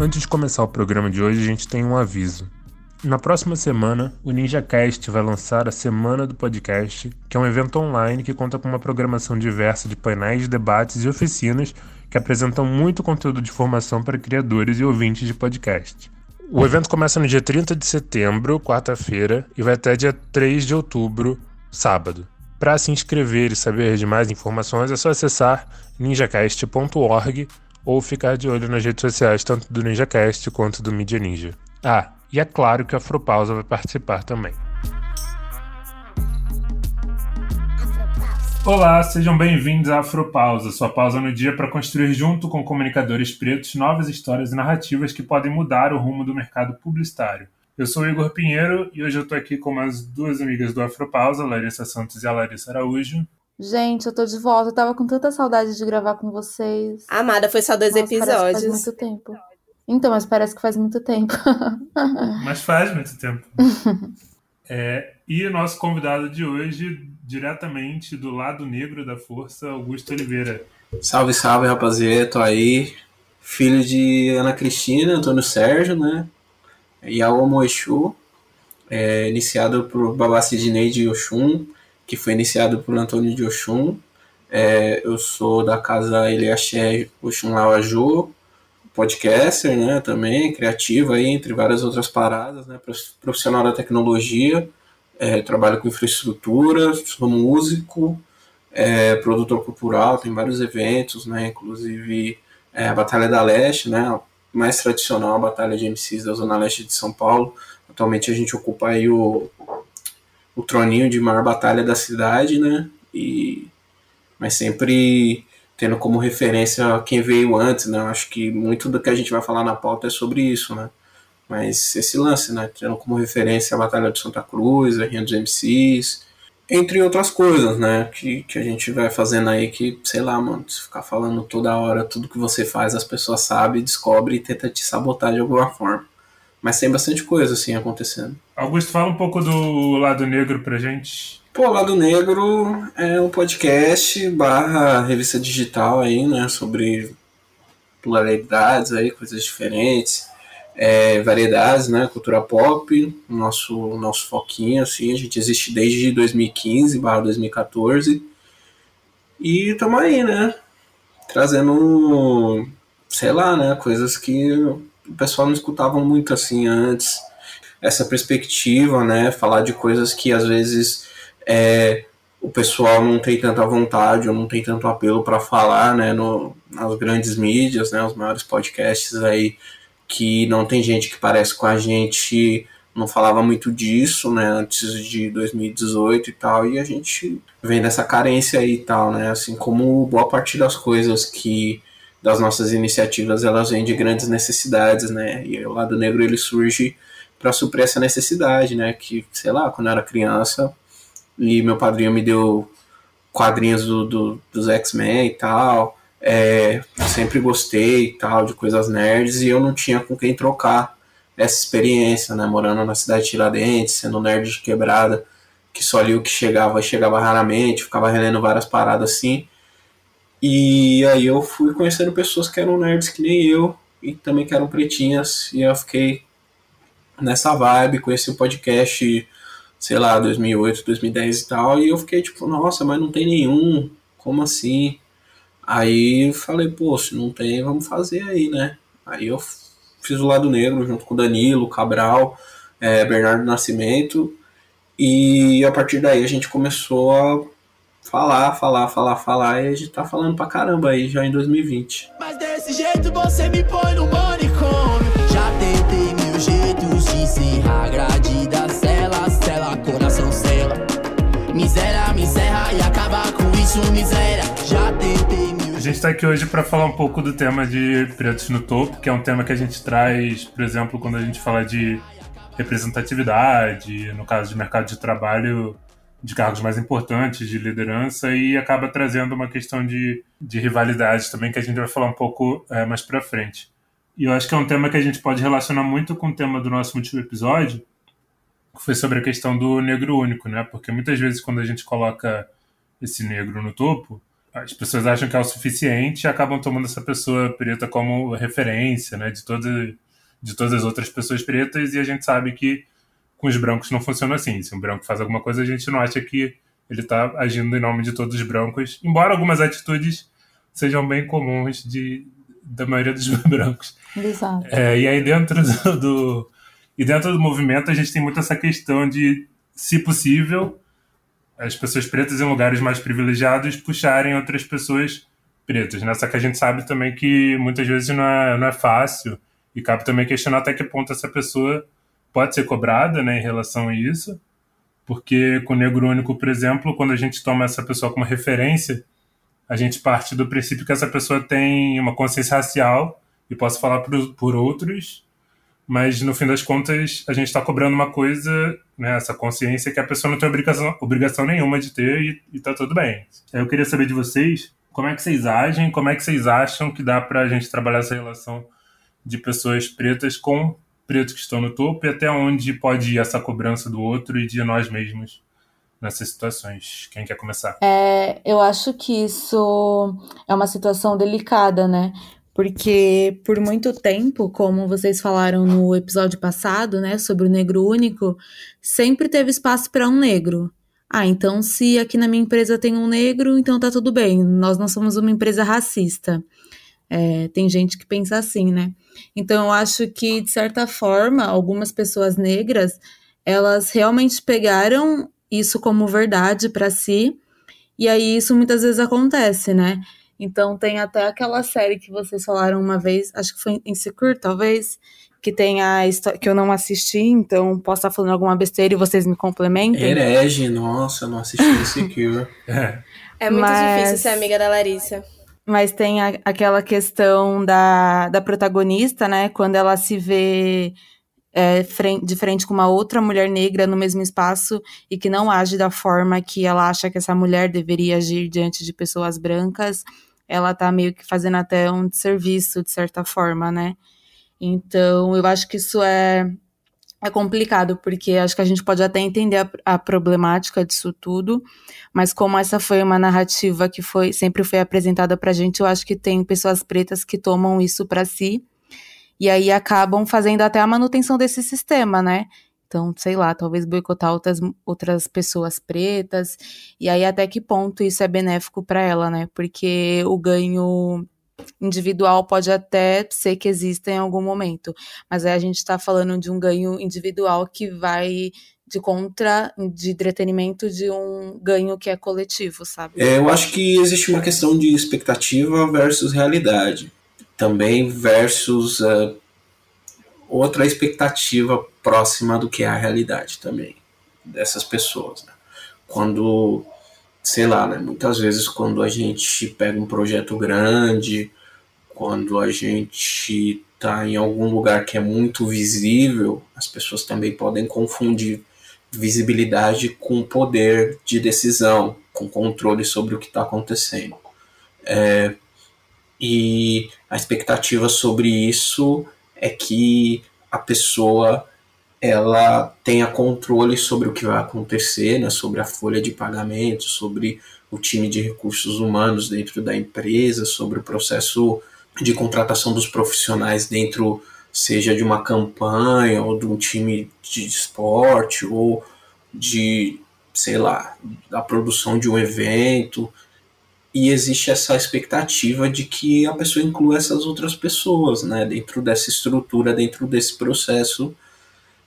Antes de começar o programa de hoje, a gente tem um aviso. Na próxima semana, o NinjaCast vai lançar a Semana do Podcast, que é um evento online que conta com uma programação diversa de painéis, debates e oficinas que apresentam muito conteúdo de formação para criadores e ouvintes de podcast. O evento começa no dia 30 de setembro, quarta-feira, e vai até dia 3 de outubro, sábado. Para se inscrever e saber de mais informações, é só acessar ninjacast.org ou ficar de olho nas redes sociais tanto do NinjaCast quanto do Media Ninja. Ah, e é claro que a Afropausa vai participar também. Olá, sejam bem-vindos à Afropausa, sua pausa no dia para construir junto com comunicadores pretos novas histórias e narrativas que podem mudar o rumo do mercado publicitário. Eu sou Igor Pinheiro e hoje eu estou aqui com as duas amigas do Afropausa, Larissa Santos e a Larissa Araújo. Gente, eu tô de volta. Eu tava com tanta saudade de gravar com vocês. Amada, foi só dois Nossa, episódios. Faz muito tempo. Então, mas parece que faz muito tempo. Mas faz muito tempo. É, e o nosso convidado de hoje, diretamente do lado negro da força, Augusto Oliveira. Salve, salve, rapaziada. Tô aí. Filho de Ana Cristina, Antônio Sérgio, né? Yaomo Exu. É, iniciado por Babá Sidney de Oxum, que foi iniciado por Antônio de Oxum. É, eu sou da casa Eliaxé Oxum Lawaju, podcaster, né, também, criativo aí, entre várias outras paradas, né, profissional da tecnologia, é, trabalho com infraestrutura, sou músico, é, produtor cultural, tem vários eventos, né, inclusive é, a Batalha da Leste, né, mais tradicional a Batalha de MCs da Zona Leste de São Paulo, atualmente a gente ocupa aí o, o troninho de maior batalha da cidade, né, e, mas sempre tendo como referência quem veio antes, né? Acho que muito do que a gente vai falar na pauta é sobre isso, né? Mas esse lance, né? Tendo como referência a Batalha de Santa Cruz, a Rinha dos MCs, entre outras coisas, né? Que, que a gente vai fazendo aí que, sei lá, mano, se ficar falando toda hora tudo que você faz, as pessoas sabem, descobrem e tentam te sabotar de alguma forma. Mas tem bastante coisa, assim, acontecendo. Augusto, fala um pouco do lado negro pra gente. Pô, Lado Negro é um podcast barra revista digital aí, né, sobre pluralidades aí, coisas diferentes, é, variedades, né, cultura pop, nosso, nosso foquinho, assim, a gente existe desde 2015 barra 2014, e estamos aí, né, trazendo, sei lá, né, coisas que o pessoal não escutava muito, assim, antes, essa perspectiva, né, falar de coisas que às vezes é, o pessoal não tem tanta vontade ou não tem tanto apelo para falar, né, no, nas grandes mídias, né, os maiores podcasts aí que não tem gente que parece com a gente não falava muito disso, né, antes de 2018 e tal, e a gente vem dessa carência aí e tal, né, assim como boa parte das coisas que das nossas iniciativas elas vêm de grandes necessidades, né, e o lado negro ele surge para suprir essa necessidade, né, que sei lá, quando eu era criança e meu padrinho me deu quadrinhos do, do dos X-Men e tal. É, sempre gostei e tal de coisas nerds e eu não tinha com quem trocar essa experiência, né? Morando na cidade de Tiradentes, sendo nerd de quebrada, que só li o que chegava chegava raramente, ficava relendo várias paradas assim. E aí eu fui conhecendo pessoas que eram nerds que nem eu e também que eram pretinhas e eu fiquei nessa vibe, conheci o podcast sei lá, 2008, 2010 e tal, e eu fiquei tipo, nossa, mas não tem nenhum, como assim? Aí falei, pô, se não tem, vamos fazer aí, né? Aí eu fiz o lado negro junto com Danilo, Cabral, é, Bernardo Nascimento, e a partir daí a gente começou a falar, falar, falar, falar, e a gente tá falando pra caramba aí já em 2020. Mas desse jeito você me põe no manicômio. Já tentei mil jeitos de encerrar a grade da cela, cela, coração cela. Miséria, miséria e acabar com isso, miséria. Já tentei mil A gente está aqui hoje para falar um pouco do tema de Pretos no Topo, que é um tema que a gente traz, por exemplo, quando a gente fala de representatividade, no caso de mercado de trabalho, de cargos mais importantes, de liderança, e acaba trazendo uma questão de, de rivalidade também, que a gente vai falar um pouco é, mais para frente. E eu acho que é um tema que a gente pode relacionar muito com o tema do nosso último episódio, que foi sobre a questão do negro único, né? Porque muitas vezes quando a gente coloca esse negro no topo, as pessoas acham que é o suficiente e acabam tomando essa pessoa preta como referência, né, de todas de todas as outras pessoas pretas e a gente sabe que com os brancos não funciona assim. Se um branco faz alguma coisa, a gente não acha que ele está agindo em nome de todos os brancos, embora algumas atitudes sejam bem comuns de da maioria dos brancos. Exato. É, e aí dentro do, do e dentro do movimento a gente tem muito essa questão de, se possível, as pessoas pretas em lugares mais privilegiados puxarem outras pessoas pretas. Né? Só que a gente sabe também que muitas vezes não é, não é fácil e cabe também questionar até que ponto essa pessoa pode ser cobrada né, em relação a isso. Porque com o negro único, por exemplo, quando a gente toma essa pessoa como referência, a gente parte do princípio que essa pessoa tem uma consciência racial, e posso falar por, por outros, mas no fim das contas a gente está cobrando uma coisa, né, essa consciência que a pessoa não tem obrigação, obrigação nenhuma de ter e, e tá tudo bem. Eu queria saber de vocês como é que vocês agem, como é que vocês acham que dá para a gente trabalhar essa relação de pessoas pretas com pretos que estão no topo e até onde pode ir essa cobrança do outro e de nós mesmos nessas situações. Quem quer começar? É, eu acho que isso é uma situação delicada, né? porque por muito tempo, como vocês falaram no episódio passado, né, sobre o negro único, sempre teve espaço para um negro. Ah, então se aqui na minha empresa tem um negro, então tá tudo bem. Nós não somos uma empresa racista. É, tem gente que pensa assim, né? Então eu acho que de certa forma algumas pessoas negras elas realmente pegaram isso como verdade para si. E aí isso muitas vezes acontece, né? Então tem até aquela série que vocês falaram uma vez, acho que foi Insecure, talvez, que tem a história que eu não assisti, então posso estar falando alguma besteira e vocês me complementem. Herege, nossa, eu não assisti Insecure. é. é muito Mas... difícil ser amiga da Larissa. Mas tem a, aquela questão da, da protagonista, né? Quando ela se vê é, frente, de frente com uma outra mulher negra no mesmo espaço e que não age da forma que ela acha que essa mulher deveria agir diante de pessoas brancas ela tá meio que fazendo até um serviço, de certa forma, né? Então, eu acho que isso é, é complicado, porque acho que a gente pode até entender a, a, problemática disso tudo, mas como essa foi uma narrativa que foi sempre foi apresentada pra gente, eu acho que tem pessoas pretas que tomam isso para si e aí acabam fazendo até a manutenção desse sistema, né? Então, sei lá, talvez boicotar outras, outras pessoas pretas. E aí, até que ponto isso é benéfico para ela, né? Porque o ganho individual pode até ser que exista em algum momento. Mas aí a gente está falando de um ganho individual que vai de contra de entretenimento de um ganho que é coletivo, sabe? É, eu acho que existe uma questão de expectativa versus realidade. Também versus uh, outra expectativa próxima do que é a realidade também dessas pessoas. Né? Quando, sei lá, né, muitas vezes quando a gente pega um projeto grande, quando a gente está em algum lugar que é muito visível, as pessoas também podem confundir visibilidade com poder de decisão, com controle sobre o que está acontecendo. É, e a expectativa sobre isso é que a pessoa ela tenha controle sobre o que vai acontecer, né, sobre a folha de pagamento, sobre o time de recursos humanos dentro da empresa, sobre o processo de contratação dos profissionais dentro, seja de uma campanha ou de um time de esporte ou de, sei lá, da produção de um evento e existe essa expectativa de que a pessoa inclua essas outras pessoas, né, dentro dessa estrutura, dentro desse processo.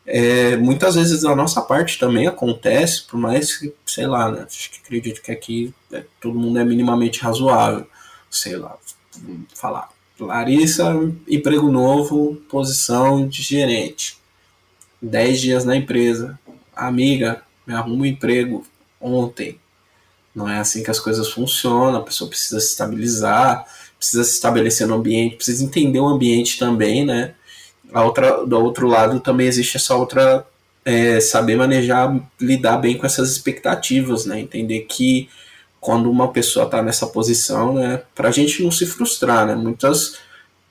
É, muitas vezes a nossa parte também acontece, por mais que, sei lá, né, acho que acredito que aqui é, todo mundo é minimamente razoável, sei lá, falar. Larissa, emprego novo, posição de gerente. 10 dias na empresa. Amiga, me arruma um emprego ontem não é assim que as coisas funcionam, a pessoa precisa se estabilizar, precisa se estabelecer no ambiente, precisa entender o ambiente também, né? A outra, do outro lado também existe essa outra é, saber manejar, lidar bem com essas expectativas, né? Entender que quando uma pessoa está nessa posição, né, para a gente não se frustrar, né? Muitas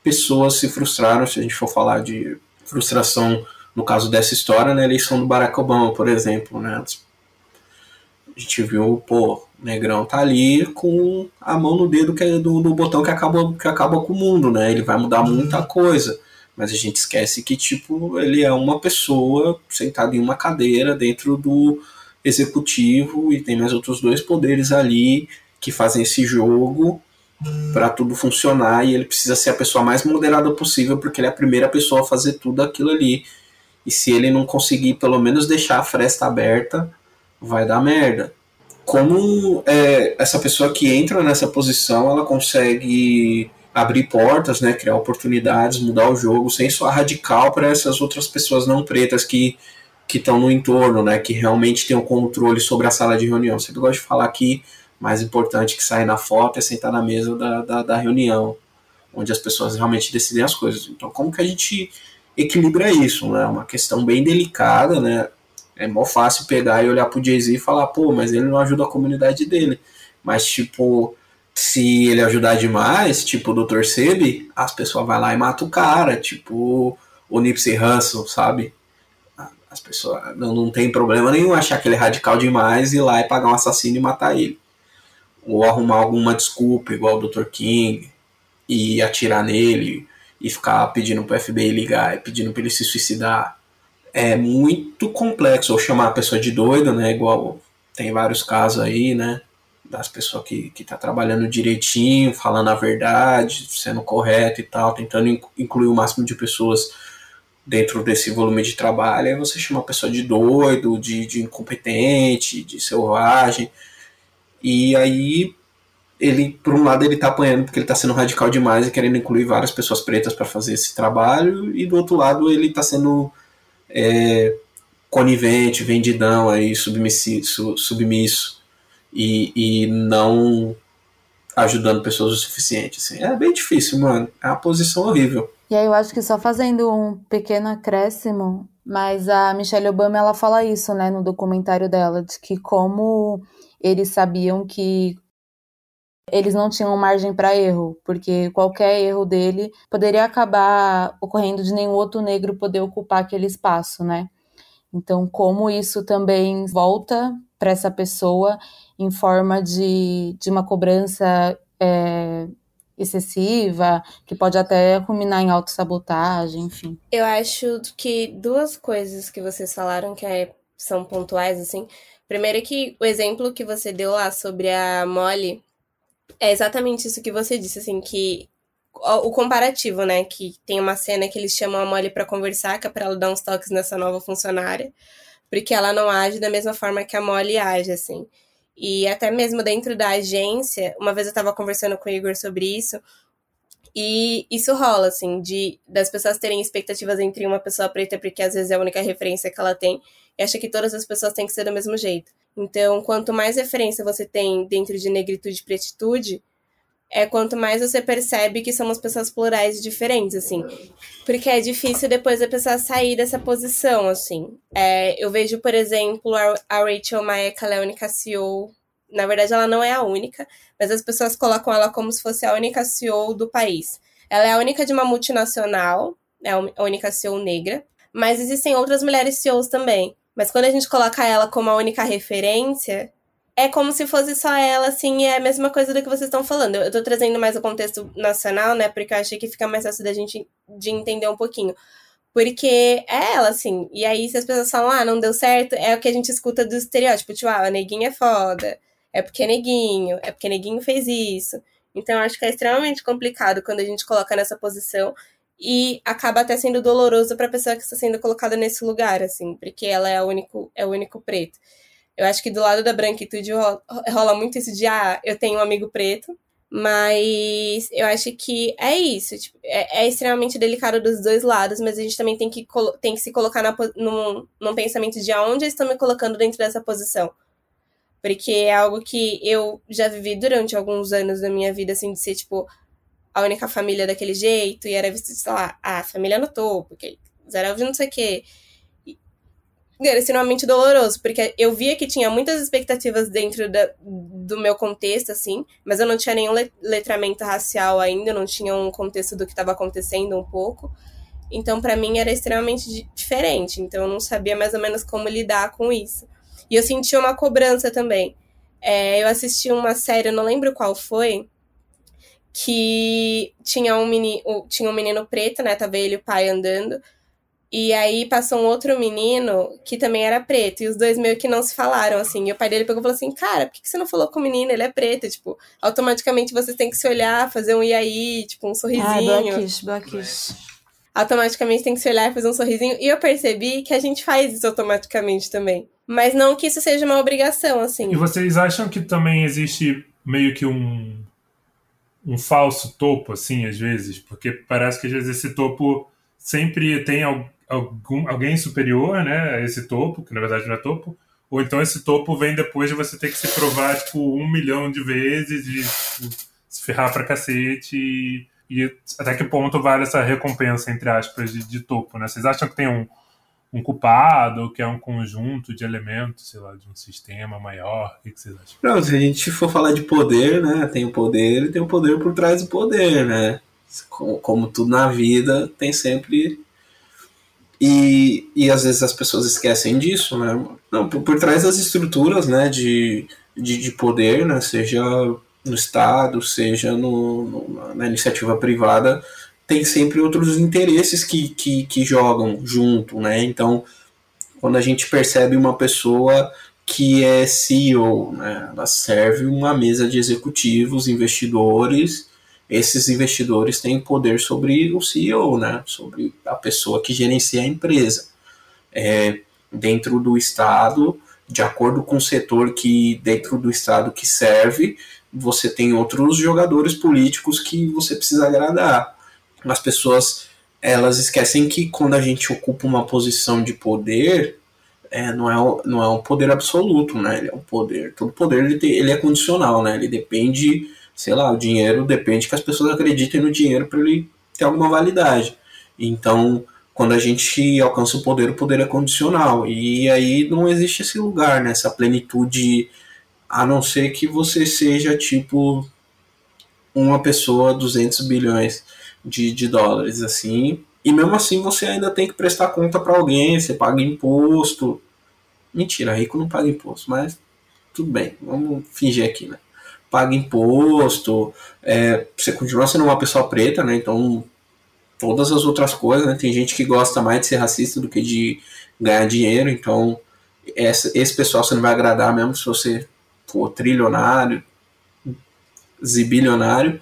pessoas se frustraram, se a gente for falar de frustração no caso dessa história, na eleição do Barack Obama, por exemplo, né? A gente viu, pô, o Negrão tá ali com a mão no dedo que é do, do botão que acaba, que acaba com o mundo, né? Ele vai mudar muita coisa. Mas a gente esquece que, tipo, ele é uma pessoa sentada em uma cadeira dentro do executivo e tem mais outros dois poderes ali que fazem esse jogo para tudo funcionar e ele precisa ser a pessoa mais moderada possível porque ele é a primeira pessoa a fazer tudo aquilo ali. E se ele não conseguir pelo menos deixar a fresta aberta, vai dar merda. Como é, essa pessoa que entra nessa posição, ela consegue abrir portas, né, criar oportunidades, mudar o jogo sem soar radical para essas outras pessoas não pretas que que estão no entorno, né, que realmente tem o controle sobre a sala de reunião. Sempre gosto de falar que mais importante que sair na foto é sentar na mesa da, da, da reunião, onde as pessoas realmente decidem as coisas. Então, como que a gente equilibra isso? Né? É uma questão bem delicada, né? É mó fácil pegar e olhar pro Jay-Z e falar, pô, mas ele não ajuda a comunidade dele. Mas, tipo, se ele ajudar demais, tipo o Dr. Sebi, as pessoas vão lá e matam o cara, tipo o Nipsey Hussle, sabe? As pessoas não, não tem problema nenhum achar que ele é radical demais e ir lá e pagar um assassino e matar ele. Ou arrumar alguma desculpa, igual o Dr. King, e atirar nele e ficar pedindo pro FBI ligar e pedindo para ele se suicidar é muito complexo, ou chamar a pessoa de doida, né? Igual tem vários casos aí, né? Das pessoas que, que tá trabalhando direitinho, falando a verdade, sendo correto e tal, tentando incluir o máximo de pessoas dentro desse volume de trabalho. Aí você chama a pessoa de doido, de, de incompetente, de selvagem. E aí ele, por um lado, ele tá apanhando porque ele tá sendo radical demais e querendo incluir várias pessoas pretas para fazer esse trabalho, e do outro lado ele tá sendo é, conivente, vendidão, aí, submisso, submisso e, e não ajudando pessoas o suficiente. Assim. É bem difícil, mano. É uma posição horrível. E aí eu acho que só fazendo um pequeno acréscimo, mas a Michelle Obama ela fala isso, né, no documentário dela, de que como eles sabiam que eles não tinham margem para erro, porque qualquer erro dele poderia acabar ocorrendo de nenhum outro negro poder ocupar aquele espaço, né? Então, como isso também volta para essa pessoa em forma de, de uma cobrança é, excessiva, que pode até culminar em autossabotagem, enfim. Eu acho que duas coisas que vocês falaram que é, são pontuais, assim. Primeiro que o exemplo que você deu lá sobre a Molly é exatamente isso que você disse, assim, que o comparativo, né? Que tem uma cena que eles chamam a Molly para conversar, que é pra ela dar uns toques nessa nova funcionária, porque ela não age da mesma forma que a Molly age, assim. E até mesmo dentro da agência, uma vez eu tava conversando com o Igor sobre isso, e isso rola, assim, de das pessoas terem expectativas entre uma pessoa preta, porque às vezes é a única referência que ela tem, e acha que todas as pessoas têm que ser do mesmo jeito. Então, quanto mais referência você tem dentro de negritude e pretitude, é quanto mais você percebe que somos pessoas plurais diferentes, assim. Porque é difícil depois a pessoa sair dessa posição, assim. É, eu vejo, por exemplo, a, a Rachel Maia, que ela é a única CEO. Na verdade, ela não é a única, mas as pessoas colocam ela como se fosse a única CEO do país. Ela é a única de uma multinacional, é a única CEO negra, mas existem outras mulheres CEOs também. Mas quando a gente coloca ela como a única referência, é como se fosse só ela, assim, é a mesma coisa do que vocês estão falando. Eu, tô trazendo mais o contexto nacional, né? Porque eu achei que fica mais fácil da gente de entender um pouquinho. Porque é ela, assim. E aí, se as pessoas falam, ah, não deu certo, é o que a gente escuta do estereótipo. Tipo, ah, a neguinha é foda. É porque é neguinho. É porque neguinho fez isso. Então, eu acho que é extremamente complicado quando a gente coloca nessa posição e acaba até sendo doloroso para a pessoa que está sendo colocada nesse lugar, assim, porque ela é o único, é o único preto. Eu acho que do lado da branquitude rola, rola muito isso de, ah, eu tenho um amigo preto, mas eu acho que é isso. Tipo, é, é, extremamente delicado dos dois lados, mas a gente também tem que, tem que se colocar na, num, num pensamento de aonde eu estou me colocando dentro dessa posição. Porque é algo que eu já vivi durante alguns anos da minha vida, assim, de ser, tipo, a única família daquele jeito, e era visto, sei lá, a família no topo, que zero não sei o quê. Era extremamente doloroso, porque eu via que tinha muitas expectativas dentro da, do meu contexto, assim, mas eu não tinha nenhum letramento racial ainda, não tinha um contexto do que estava acontecendo um pouco. Então, para mim, era extremamente diferente. Então, eu não sabia mais ou menos como lidar com isso. E eu senti uma cobrança também. É, eu assisti uma série, eu não lembro qual foi, que tinha um, menino, tinha um menino preto, né? Tava ele e o pai andando. E aí passou um outro menino que também era preto. E os dois meio que não se falaram, assim. E o pai dele pegou e falou assim: Cara, por que você não falou com o menino? Ele é preto. Tipo, automaticamente você tem que se olhar, fazer um e aí, tipo, um sorrisinho. Ah, Blackish, Blackish. Automaticamente tem que se olhar e fazer um sorrisinho. E eu percebi que a gente faz isso automaticamente também. Mas não que isso seja uma obrigação, assim. E vocês acham que também existe meio que um um falso topo, assim, às vezes, porque parece que às vezes esse topo sempre tem algum, alguém superior, né, a esse topo, que na verdade não é topo, ou então esse topo vem depois de você ter que se provar, tipo, um milhão de vezes e tipo, se ferrar pra cacete e, e, até que ponto vale essa recompensa, entre aspas, de, de topo, né? Vocês acham que tem um, um culpado, que é um conjunto de elementos, sei lá, de um sistema maior? O que, vocês acham? Não, se a gente for falar de poder, né? Tem o poder e tem o poder por trás do poder, né? Como, como tudo na vida, tem sempre. E, e às vezes as pessoas esquecem disso, né? Não, por, por trás das estruturas, né, de, de, de poder, né? Seja no Estado, seja no, no, na iniciativa privada, tem sempre outros interesses que, que, que jogam junto, né? Então, quando a gente percebe uma pessoa que é CEO, né? ela serve uma mesa de executivos, investidores, esses investidores têm poder sobre o CEO, né? sobre a pessoa que gerencia a empresa. É, dentro do Estado, de acordo com o setor que dentro do Estado que serve, você tem outros jogadores políticos que você precisa agradar as pessoas elas esquecem que quando a gente ocupa uma posição de poder, é, não, é, não é um poder absoluto, né? Ele é um poder. Todo poder ele, tem, ele é condicional, né? Ele depende, sei lá, o dinheiro depende que as pessoas acreditem no dinheiro para ele ter alguma validade. Então, quando a gente alcança o poder, o poder é condicional. E aí não existe esse lugar, né? Essa plenitude, a não ser que você seja tipo uma pessoa 200 bilhões de, de dólares, assim. E mesmo assim você ainda tem que prestar conta para alguém, você paga imposto. Mentira, rico não paga imposto, mas tudo bem, vamos fingir aqui, né? Paga imposto, é, você continua sendo uma pessoa preta, né? Então, todas as outras coisas, né? Tem gente que gosta mais de ser racista do que de ganhar dinheiro, então essa, esse pessoal você não vai agradar mesmo se você for trilionário, zibilionário.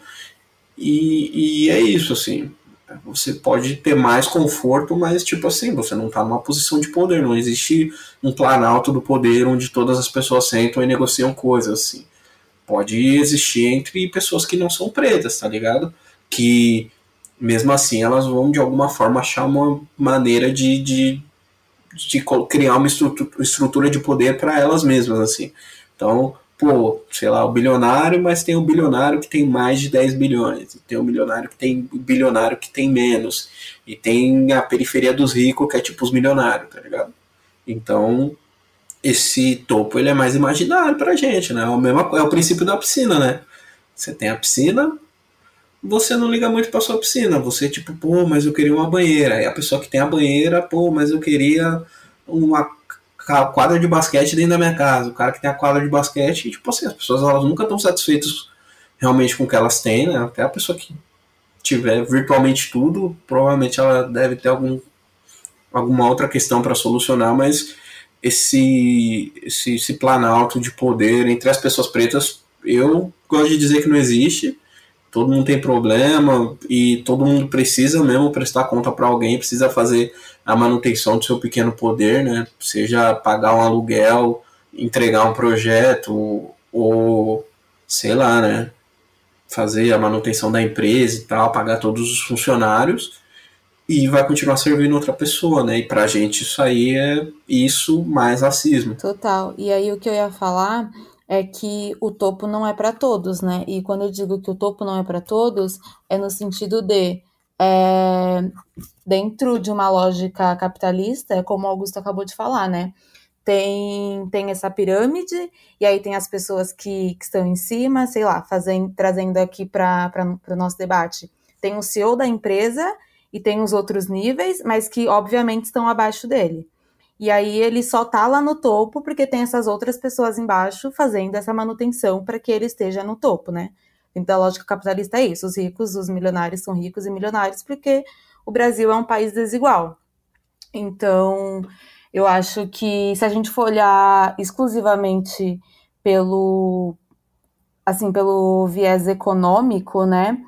E, e é isso, assim. Você pode ter mais conforto, mas, tipo assim, você não está numa posição de poder. Não existe um planalto do poder onde todas as pessoas sentam e negociam coisas, assim. Pode existir entre pessoas que não são pretas, tá ligado? Que, mesmo assim, elas vão, de alguma forma, achar uma maneira de, de, de criar uma estrutura, de poder para elas mesmas, assim. Então, pô, sei lá, o bilionário, mas tem um bilionário que tem mais de 10 bilhões, tem um milionário que tem um bilionário que tem menos, e tem a periferia dos ricos, que é tipo os milionários, tá ligado? Então, esse topo ele é mais imaginário pra gente, né? É o, mesmo, é o princípio da piscina, né? Você tem a piscina, você não liga muito pra sua piscina, você tipo, pô, mas eu queria uma banheira, e a pessoa que tem a banheira, pô, mas eu queria uma quadra de basquete dentro da minha casa, o cara que tem a quadra de basquete, tipo assim, as pessoas elas nunca estão satisfeitas realmente com o que elas têm, né? Até a pessoa que tiver virtualmente tudo, provavelmente ela deve ter algum, alguma outra questão para solucionar, mas esse, esse, esse planalto de poder entre as pessoas pretas, eu gosto de dizer que não existe todo mundo tem problema e todo mundo precisa mesmo prestar conta para alguém, precisa fazer a manutenção do seu pequeno poder, né? Seja pagar um aluguel, entregar um projeto ou sei lá, né? Fazer a manutenção da empresa e tal, pagar todos os funcionários e vai continuar servindo outra pessoa, né? E pra gente isso aí é isso mais racismo. Total. E aí o que eu ia falar é que o topo não é para todos, né? E quando eu digo que o topo não é para todos, é no sentido de é, dentro de uma lógica capitalista, é como o Augusto acabou de falar, né? Tem, tem essa pirâmide, e aí tem as pessoas que, que estão em cima, sei lá, fazendo, trazendo aqui para o nosso debate. Tem o CEO da empresa e tem os outros níveis, mas que obviamente estão abaixo dele. E aí ele só tá lá no topo porque tem essas outras pessoas embaixo fazendo essa manutenção para que ele esteja no topo, né? Então a lógica capitalista é isso: os ricos, os milionários são ricos e milionários porque o Brasil é um país desigual. Então, eu acho que se a gente for olhar exclusivamente pelo assim, pelo viés econômico, né?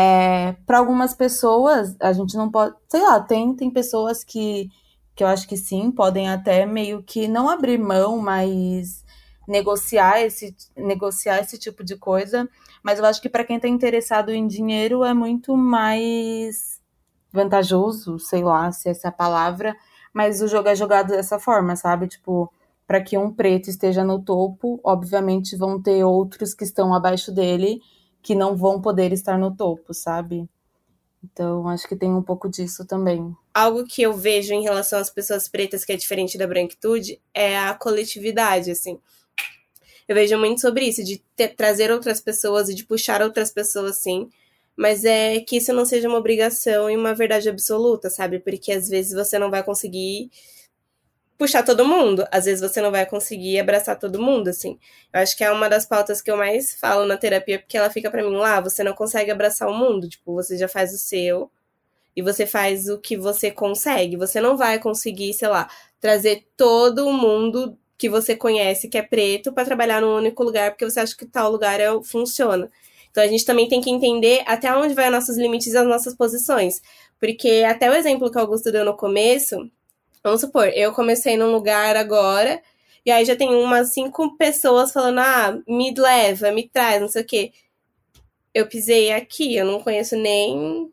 É, para algumas pessoas, a gente não pode, sei lá, tem, tem pessoas que, que eu acho que sim, podem até meio que não abrir mão, mas negociar esse, negociar esse tipo de coisa. Mas eu acho que para quem está interessado em dinheiro é muito mais vantajoso, sei lá se essa é a palavra, mas o jogo é jogado dessa forma, sabe? Tipo, para que um preto esteja no topo, obviamente vão ter outros que estão abaixo dele que não vão poder estar no topo, sabe? Então, acho que tem um pouco disso também. Algo que eu vejo em relação às pessoas pretas que é diferente da branquitude é a coletividade, assim. Eu vejo muito sobre isso, de ter, trazer outras pessoas e de puxar outras pessoas, sim. Mas é que isso não seja uma obrigação e uma verdade absoluta, sabe? Porque às vezes você não vai conseguir puxar todo mundo. Às vezes você não vai conseguir abraçar todo mundo, assim. Eu acho que é uma das pautas que eu mais falo na terapia, porque ela fica para mim lá, você não consegue abraçar o mundo, tipo, você já faz o seu e você faz o que você consegue. Você não vai conseguir, sei lá, trazer todo mundo que você conhece que é preto para trabalhar num único lugar, porque você acha que tal lugar é, funciona. Então a gente também tem que entender até onde vai os nossos limites e as nossas posições. Porque até o exemplo que o Augusto deu no começo, Vamos supor, eu comecei num lugar agora, e aí já tem umas cinco pessoas falando, ah, me leva, me traz, não sei o quê. Eu pisei aqui, eu não conheço nem,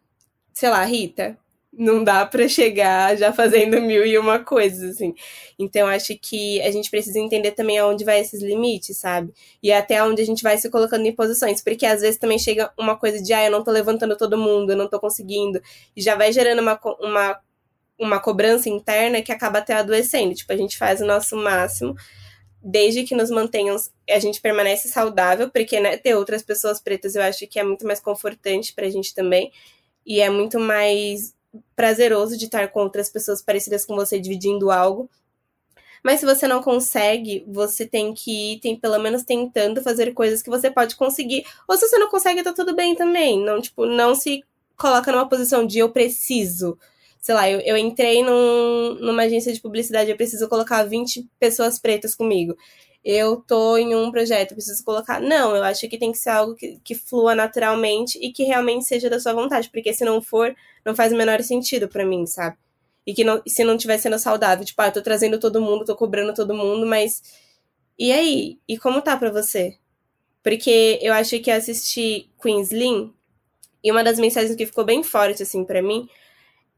sei lá, Rita. Não dá para chegar já fazendo mil e uma coisas, assim. Então, acho que a gente precisa entender também aonde vai esses limites, sabe? E até onde a gente vai se colocando em posições. Porque às vezes também chega uma coisa de, ah, eu não tô levantando todo mundo, eu não tô conseguindo. E já vai gerando uma, uma uma cobrança interna que acaba até adoecendo. Tipo, a gente faz o nosso máximo, desde que nos mantenham, a gente permanece saudável, porque né, ter outras pessoas pretas eu acho que é muito mais confortante pra gente também. E é muito mais prazeroso de estar com outras pessoas parecidas com você dividindo algo. Mas se você não consegue, você tem que ir, tem pelo menos tentando fazer coisas que você pode conseguir. Ou se você não consegue, tá tudo bem também. Não, tipo, não se coloca numa posição de eu preciso sei lá, eu, eu entrei num, numa agência de publicidade, eu preciso colocar 20 pessoas pretas comigo. Eu tô em um projeto, eu preciso colocar. Não, eu acho que tem que ser algo que, que flua naturalmente e que realmente seja da sua vontade, porque se não for, não faz o menor sentido para mim, sabe? E que não, se não estiver sendo saudável, tipo, ah, eu tô trazendo todo mundo, tô cobrando todo mundo, mas. E aí? E como tá pra você? Porque eu acho que assisti Queensland e uma das mensagens que ficou bem forte, assim, para mim,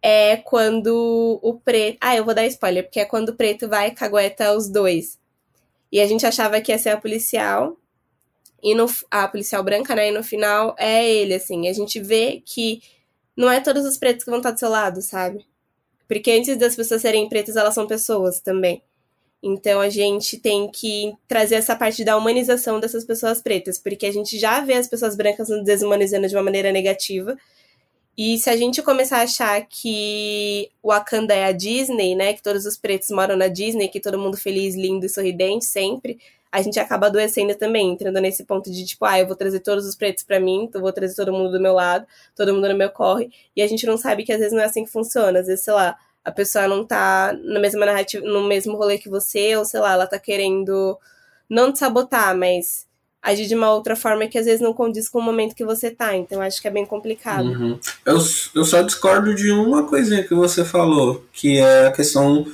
é quando o preto. Ah, eu vou dar spoiler, porque é quando o preto vai e cagueta os dois. E a gente achava que ia ser a policial. E no, a policial branca, né? E no final é ele, assim. A gente vê que não é todos os pretos que vão estar do seu lado, sabe? Porque antes das pessoas serem pretas, elas são pessoas também. Então a gente tem que trazer essa parte da humanização dessas pessoas pretas, porque a gente já vê as pessoas brancas nos desumanizando de uma maneira negativa. E se a gente começar a achar que o Wakanda é a Disney, né? Que todos os pretos moram na Disney, que todo mundo feliz, lindo e sorridente sempre, a gente acaba adoecendo também, entrando nesse ponto de tipo, ah, eu vou trazer todos os pretos para mim, então vou trazer todo mundo do meu lado, todo mundo no meu corre, e a gente não sabe que às vezes não é assim que funciona, às vezes, sei lá, a pessoa não tá na mesma narrativa, no mesmo rolê que você, ou sei lá, ela tá querendo não te sabotar, mas agir de uma outra forma que às vezes não condiz com o momento que você tá. Então acho que é bem complicado. Uhum. Eu, eu só discordo de uma coisinha que você falou, que é a questão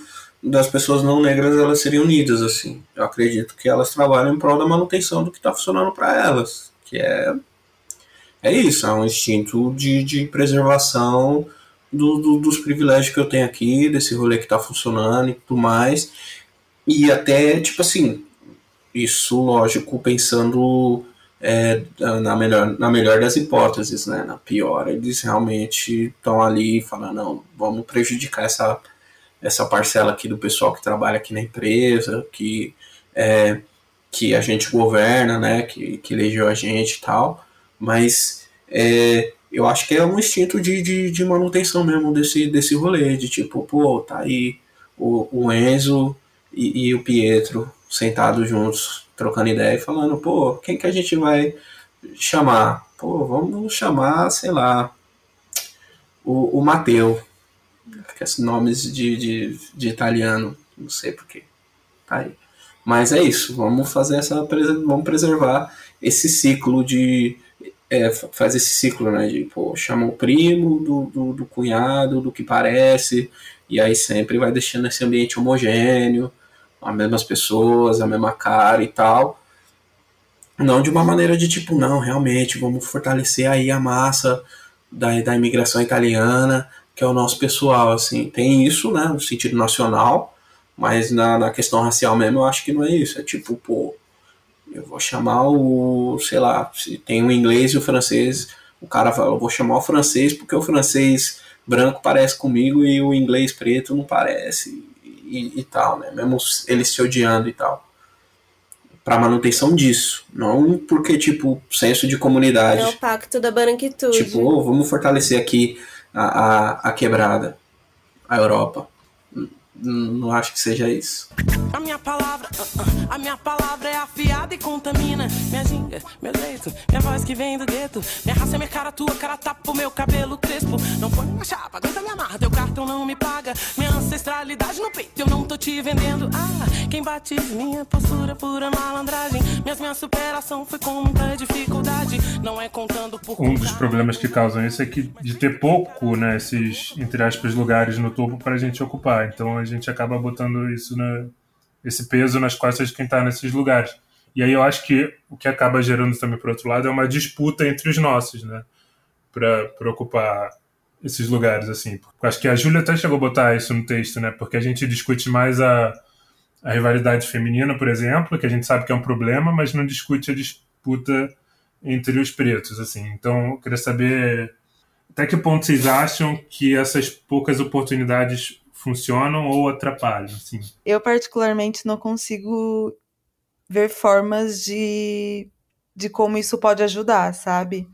das pessoas não negras elas serem unidas assim. Eu acredito que elas trabalham em prol da manutenção do que está funcionando para elas, que é é isso, é um instinto de, de preservação do, do, dos privilégios que eu tenho aqui, desse rolê que está funcionando e tudo mais. E até, tipo assim, isso, lógico, pensando é, na, melhor, na melhor das hipóteses, né? Na pior, eles realmente estão ali falando, não, vamos prejudicar essa, essa parcela aqui do pessoal que trabalha aqui na empresa, que, é, que a gente governa, né? Que, que elegeu a gente e tal. Mas é, eu acho que é um instinto de, de, de manutenção mesmo desse, desse rolê, de tipo, pô, tá aí o, o Enzo e, e o Pietro sentados juntos, trocando ideia e falando, pô, quem que a gente vai chamar? Pô, vamos chamar, sei lá, o, o Mateu. Esses nomes de, de, de italiano, não sei porquê. Tá aí. Mas é isso, vamos fazer essa. Vamos preservar esse ciclo de. É, faz esse ciclo, né? De, pô, chama o primo do, do, do cunhado, do que parece, e aí sempre vai deixando esse ambiente homogêneo, as mesmas pessoas, a mesma cara e tal. Não de uma maneira de tipo, não, realmente, vamos fortalecer aí a massa da, da imigração italiana, que é o nosso pessoal, assim. Tem isso, né, no sentido nacional, mas na, na questão racial mesmo eu acho que não é isso. É tipo, pô, eu vou chamar o, sei lá, se tem o inglês e o francês, o cara fala, eu vou chamar o francês porque o francês branco parece comigo e o inglês preto não parece e, e tal, né? Mesmo eles se odiando e tal. Para manutenção disso, não porque tipo senso de comunidade. É o pacto da branquitude. Tipo, oh, vamos fortalecer aqui a, a, a quebrada, a Europa não acho que seja isso. A minha palavra, uh, uh, a minha palavra é afiada e contamina. Minha ginga, meu jeito, minha voz que vem do gueto. Minha raça é minha cara, tua cara tapa o meu cabelo crespo. Não põe uma chapa, aguenta minha marra, teu cartão não me paga. Minha ancestralidade no peito, eu não tô te vendendo. Ah, quem bate minha postura pura malandragem. Minhas minha superação foi com muita dificuldade. Não é contando por. Um dos problemas que causam isso é que de ter pouco, né, esses, entre aspas, lugares no topo pra gente ocupar. Então a gente acaba botando isso na, esse peso nas costas de quem está nesses lugares. E aí eu acho que o que acaba gerando também, por outro lado, é uma disputa entre os nossos, né? Para ocupar esses lugares, assim. Eu acho que a Júlia até chegou a botar isso no texto, né? Porque a gente discute mais a, a rivalidade feminina, por exemplo, que a gente sabe que é um problema, mas não discute a disputa entre os pretos, assim. Então, eu queria saber até que ponto vocês acham que essas poucas oportunidades funcionam ou atrapalham, assim? Eu particularmente não consigo ver formas de, de como isso pode ajudar, sabe?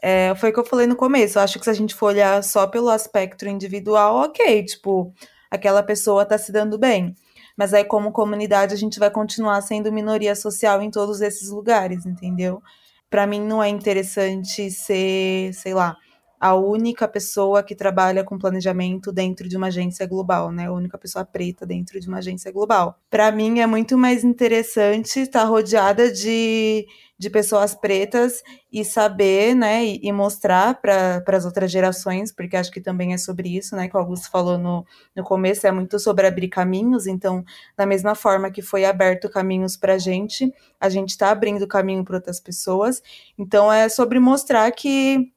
É, foi o que eu falei no começo. Eu acho que se a gente for olhar só pelo aspecto individual, ok, tipo, aquela pessoa tá se dando bem. Mas aí, como comunidade, a gente vai continuar sendo minoria social em todos esses lugares, entendeu? Para mim, não é interessante ser, sei lá, a única pessoa que trabalha com planejamento dentro de uma agência global, né? A única pessoa preta dentro de uma agência global. Para mim é muito mais interessante estar rodeada de, de pessoas pretas e saber, né, e, e mostrar para as outras gerações, porque acho que também é sobre isso, né, que o Augusto falou no, no começo, é muito sobre abrir caminhos, então, da mesma forma que foi aberto caminhos para a gente, a gente está abrindo caminho para outras pessoas, então é sobre mostrar que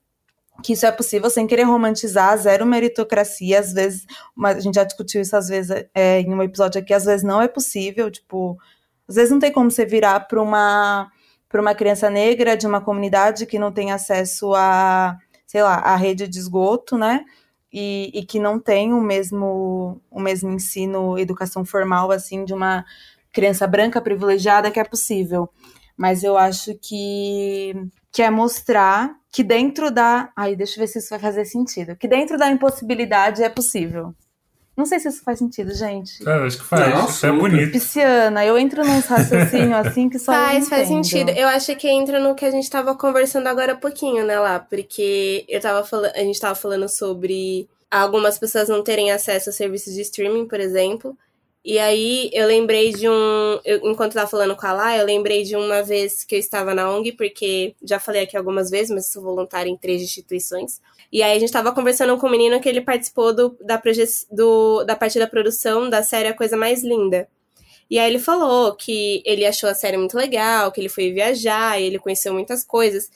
que isso é possível sem querer romantizar, zero meritocracia, às vezes, mas a gente já discutiu isso às vezes é, em um episódio aqui, às vezes não é possível, tipo, às vezes não tem como você virar para uma para uma criança negra de uma comunidade que não tem acesso a, sei lá, a rede de esgoto, né? E, e que não tem o mesmo o mesmo ensino, educação formal assim de uma criança branca privilegiada que é possível. Mas eu acho que que é mostrar que dentro da. Ai, deixa eu ver se isso vai fazer sentido. Que dentro da impossibilidade é possível. Não sei se isso faz sentido, gente. É, acho que faz. Não, isso é bonito. Pisciana, eu entro num raciocínio assim que só. Faz, faz sentido. Eu acho que entra no que a gente tava conversando agora há pouquinho, né, lá? Porque eu tava falando. A gente tava falando sobre algumas pessoas não terem acesso a serviços de streaming, por exemplo. E aí eu lembrei de um. Eu, enquanto tava falando com a Lá, eu lembrei de uma vez que eu estava na ONG, porque já falei aqui algumas vezes, mas sou voluntária em três instituições. E aí a gente tava conversando com um menino que ele participou do, da, do, da parte da produção da série A Coisa Mais Linda. E aí ele falou que ele achou a série muito legal, que ele foi viajar, ele conheceu muitas coisas.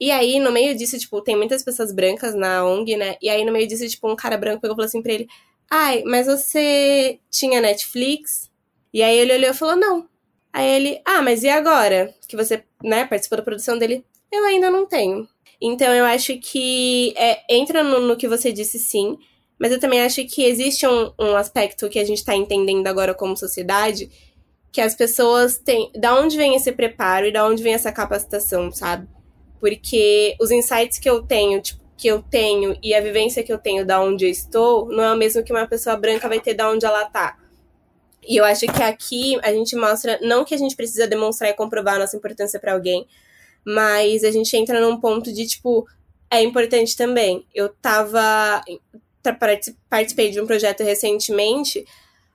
E aí, no meio disso, tipo, tem muitas pessoas brancas na ONG, né? E aí, no meio disso, tipo, um cara branco pegou e falou assim pra ele: Ai, mas você tinha Netflix? E aí ele olhou e falou, não. Aí ele, ah, mas e agora? Que você, né, participou da produção dele? Eu ainda não tenho. Então eu acho que é, entra no, no, que você disse sim, mas eu também acho que existe um, um aspecto que a gente está entendendo agora como sociedade, que as pessoas têm. Da onde vem esse preparo e da onde vem essa capacitação, sabe? Porque os insights que eu tenho, tipo, que eu tenho e a vivência que eu tenho da onde eu estou não é o mesmo que uma pessoa branca vai ter da onde ela tá. E eu acho que aqui a gente mostra, não que a gente precisa demonstrar e comprovar a nossa importância para alguém, mas a gente entra num ponto de, tipo, é importante também. Eu tava. Participei de um projeto recentemente,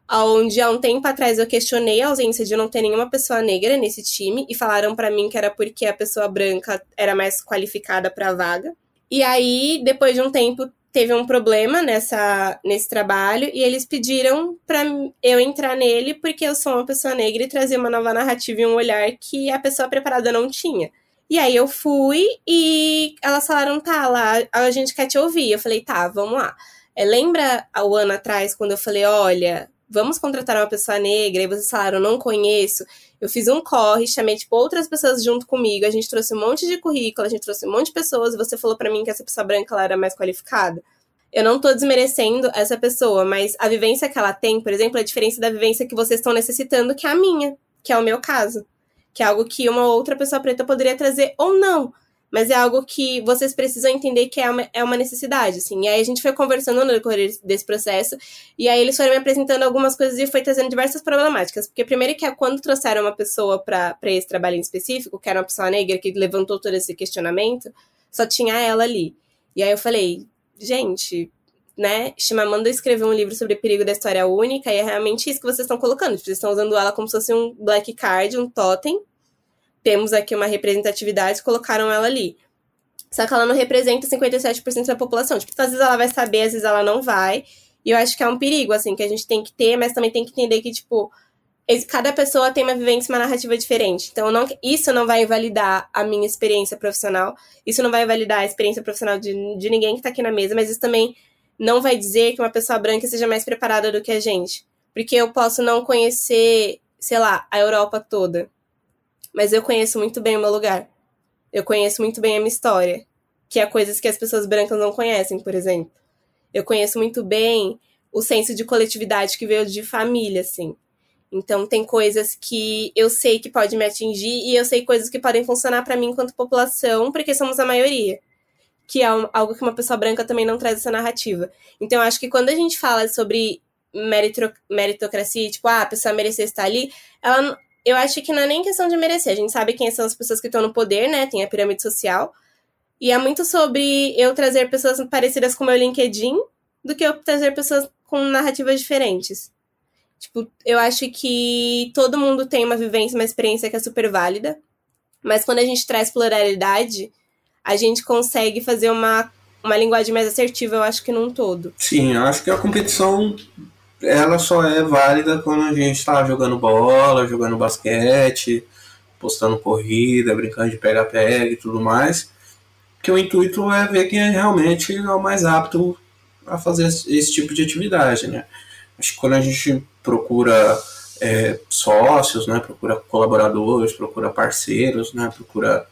onde há um tempo atrás eu questionei a ausência de não ter nenhuma pessoa negra nesse time, e falaram para mim que era porque a pessoa branca era mais qualificada para a vaga. E aí, depois de um tempo, teve um problema nessa, nesse trabalho e eles pediram para eu entrar nele porque eu sou uma pessoa negra e trazer uma nova narrativa e um olhar que a pessoa preparada não tinha. E aí eu fui e elas falaram, tá, lá, a gente quer te ouvir. Eu falei, tá, vamos lá. É, lembra o ano atrás, quando eu falei, olha, vamos contratar uma pessoa negra, e vocês falaram, não conheço. Eu fiz um corre, chamei, tipo, outras pessoas junto comigo, a gente trouxe um monte de currículo, a gente trouxe um monte de pessoas, e você falou para mim que essa pessoa branca, ela era mais qualificada. Eu não tô desmerecendo essa pessoa, mas a vivência que ela tem, por exemplo, é a diferença da vivência que vocês estão necessitando, que é a minha, que é o meu caso que é algo que uma outra pessoa preta poderia trazer ou não. Mas é algo que vocês precisam entender que é uma, é uma necessidade, assim. E aí a gente foi conversando no decorrer desse processo, e aí eles foram me apresentando algumas coisas e foi trazendo diversas problemáticas. Porque primeiro que é quando trouxeram uma pessoa para esse trabalho em específico, que era uma pessoa negra que levantou todo esse questionamento, só tinha ela ali. E aí eu falei, gente, né, Chimamanda escreveu um livro sobre o perigo da história única, e é realmente isso que vocês estão colocando. Vocês estão usando ela como se fosse um black card, um totem. Temos aqui uma representatividade, colocaram ela ali. Só que ela não representa 57% da população. Tipo, às vezes ela vai saber, às vezes ela não vai. E eu acho que é um perigo, assim, que a gente tem que ter, mas também tem que entender que, tipo, cada pessoa tem uma vivência, uma narrativa diferente. Então, não, isso não vai invalidar a minha experiência profissional, isso não vai invalidar a experiência profissional de, de ninguém que tá aqui na mesa, mas isso também não vai dizer que uma pessoa branca seja mais preparada do que a gente. Porque eu posso não conhecer, sei lá, a Europa toda. Mas eu conheço muito bem o meu lugar. Eu conheço muito bem a minha história. Que é coisas que as pessoas brancas não conhecem, por exemplo. Eu conheço muito bem o senso de coletividade que veio de família, assim. Então tem coisas que eu sei que pode me atingir e eu sei coisas que podem funcionar para mim enquanto população, porque somos a maioria que é algo que uma pessoa branca também não traz essa narrativa. Então, eu acho que quando a gente fala sobre meritocracia, tipo, ah, a pessoa merecer estar ali, ela, eu acho que não é nem questão de merecer. A gente sabe quem são as pessoas que estão no poder, né? Tem a pirâmide social. E é muito sobre eu trazer pessoas parecidas com o meu LinkedIn do que eu trazer pessoas com narrativas diferentes. Tipo, eu acho que todo mundo tem uma vivência, uma experiência que é super válida. Mas quando a gente traz pluralidade, a gente consegue fazer uma, uma linguagem mais assertiva, eu acho que num todo. Sim, eu acho que a competição ela só é válida quando a gente está jogando bola, jogando basquete, postando corrida, brincando de pega-pega e tudo mais. Que o intuito é ver quem é realmente é o mais apto a fazer esse tipo de atividade, né? Acho que quando a gente procura é, sócios, né, procura colaboradores, procura parceiros, né, procura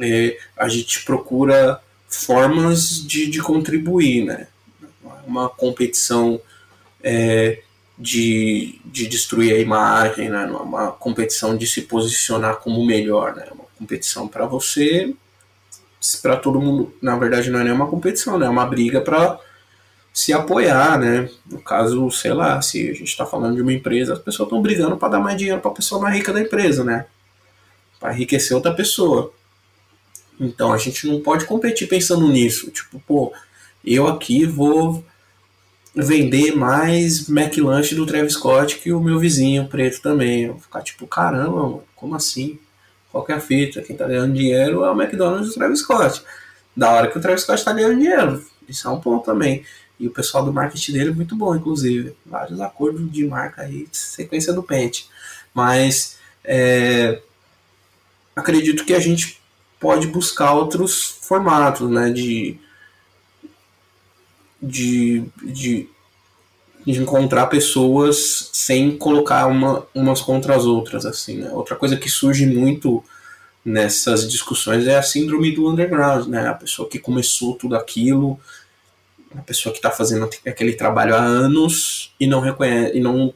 é, a gente procura formas de, de contribuir, né? Uma competição é, de, de destruir a imagem, né? Uma competição de se posicionar como melhor, né? Uma competição para você, para todo mundo. Na verdade, não é nem uma competição, né? É uma briga para se apoiar, né? No caso, sei lá, se a gente está falando de uma empresa, as pessoas estão brigando para dar mais dinheiro para a pessoa mais rica da empresa, né? Para enriquecer outra pessoa. Então a gente não pode competir pensando nisso. Tipo, pô, eu aqui vou vender mais McLanche do Travis Scott que o meu vizinho preto também. Eu vou ficar tipo, caramba, mano, como assim? Qual que é a fita? Quem tá ganhando dinheiro é o McDonald's do Travis Scott. Da hora que o Travis Scott tá ganhando dinheiro. Isso é um ponto também. E o pessoal do marketing dele é muito bom, inclusive. Vários acordos de marca aí, sequência do pente. Mas é, acredito que a gente pode buscar outros formatos, né, de, de, de, de encontrar pessoas sem colocar uma, umas contra as outras, assim, né. Outra coisa que surge muito nessas discussões é a síndrome do underground, né, a pessoa que começou tudo aquilo, a pessoa que está fazendo aquele trabalho há anos e não reconhece, e não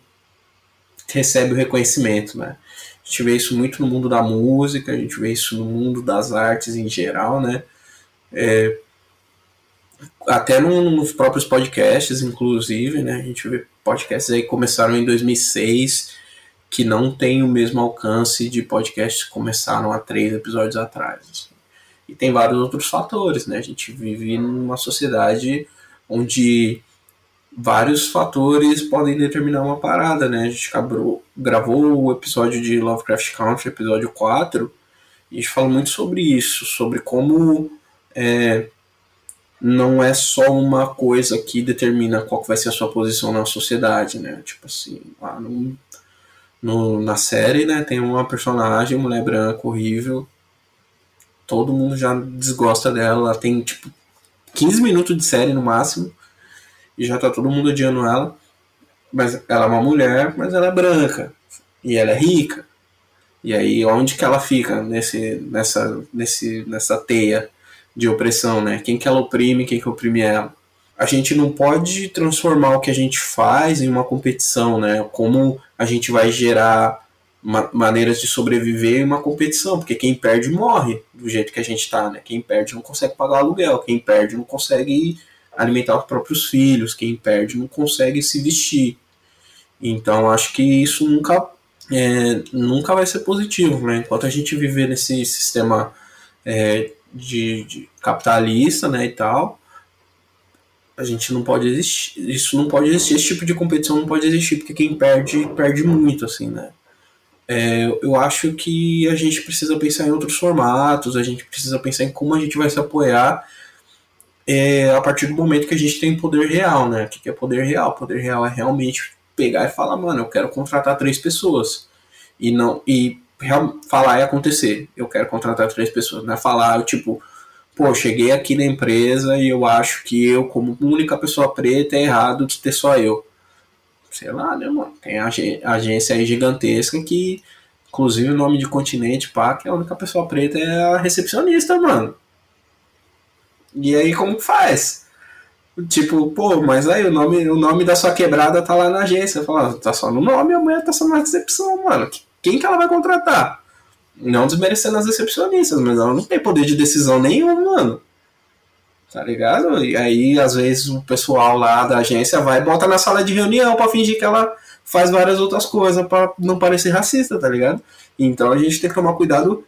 recebe o reconhecimento, né. A gente vê isso muito no mundo da música, a gente vê isso no mundo das artes em geral, né? É, até no, nos próprios podcasts, inclusive, né? A gente vê podcasts aí que começaram em 2006 que não tem o mesmo alcance de podcasts que começaram há três episódios atrás. Assim. E tem vários outros fatores, né? A gente vive numa sociedade onde vários fatores podem determinar uma parada, né? A gente gravou, o episódio de Lovecraft Country, episódio 4, e a gente falou muito sobre isso, sobre como é, não é só uma coisa que determina qual vai ser a sua posição na sociedade, né? Tipo assim, lá no, no, na série, né, tem uma personagem, mulher branca, horrível. Todo mundo já desgosta dela. Ela tem, tipo, 15 minutos de série no máximo. E já tá todo mundo odiando ela. Mas ela é uma mulher, mas ela é branca. E ela é rica. E aí, onde que ela fica nesse, nessa, nesse, nessa teia? De opressão, né? Quem que ela oprime, quem que oprime ela. A gente não pode transformar o que a gente faz em uma competição, né? Como a gente vai gerar ma maneiras de sobreviver em uma competição, porque quem perde morre do jeito que a gente tá, né? Quem perde não consegue pagar aluguel, quem perde não consegue alimentar os próprios filhos, quem perde não consegue se vestir. Então acho que isso nunca é, nunca vai ser positivo, né? Enquanto a gente viver nesse sistema é, de, de, capitalista, né, e tal, a gente não pode existir, isso não pode existir, esse tipo de competição não pode existir, porque quem perde, perde muito, assim, né. É, eu acho que a gente precisa pensar em outros formatos, a gente precisa pensar em como a gente vai se apoiar é, a partir do momento que a gente tem poder real, né? O que é poder real? Poder real é realmente pegar e falar, mano, eu quero contratar três pessoas. E não e falar e acontecer. Eu quero contratar três pessoas. Não é falar, eu, tipo, pô, cheguei aqui na empresa e eu acho que eu, como única pessoa preta, é errado de ter só eu. Sei lá, né, mano? Tem agência aí gigantesca que, inclusive, o nome de continente, pá, que a única pessoa preta é a recepcionista, mano. E aí, como que faz? Tipo, pô, mas aí o nome, o nome da sua quebrada tá lá na agência. Fala, tá só no nome, amanhã tá só na recepção, mano. Que quem que ela vai contratar? Não desmerecendo as recepcionistas, mas ela não tem poder de decisão nenhum, mano. Tá ligado? E aí, às vezes, o pessoal lá da agência vai e bota na sala de reunião para fingir que ela faz várias outras coisas para não parecer racista, tá ligado? Então a gente tem que tomar cuidado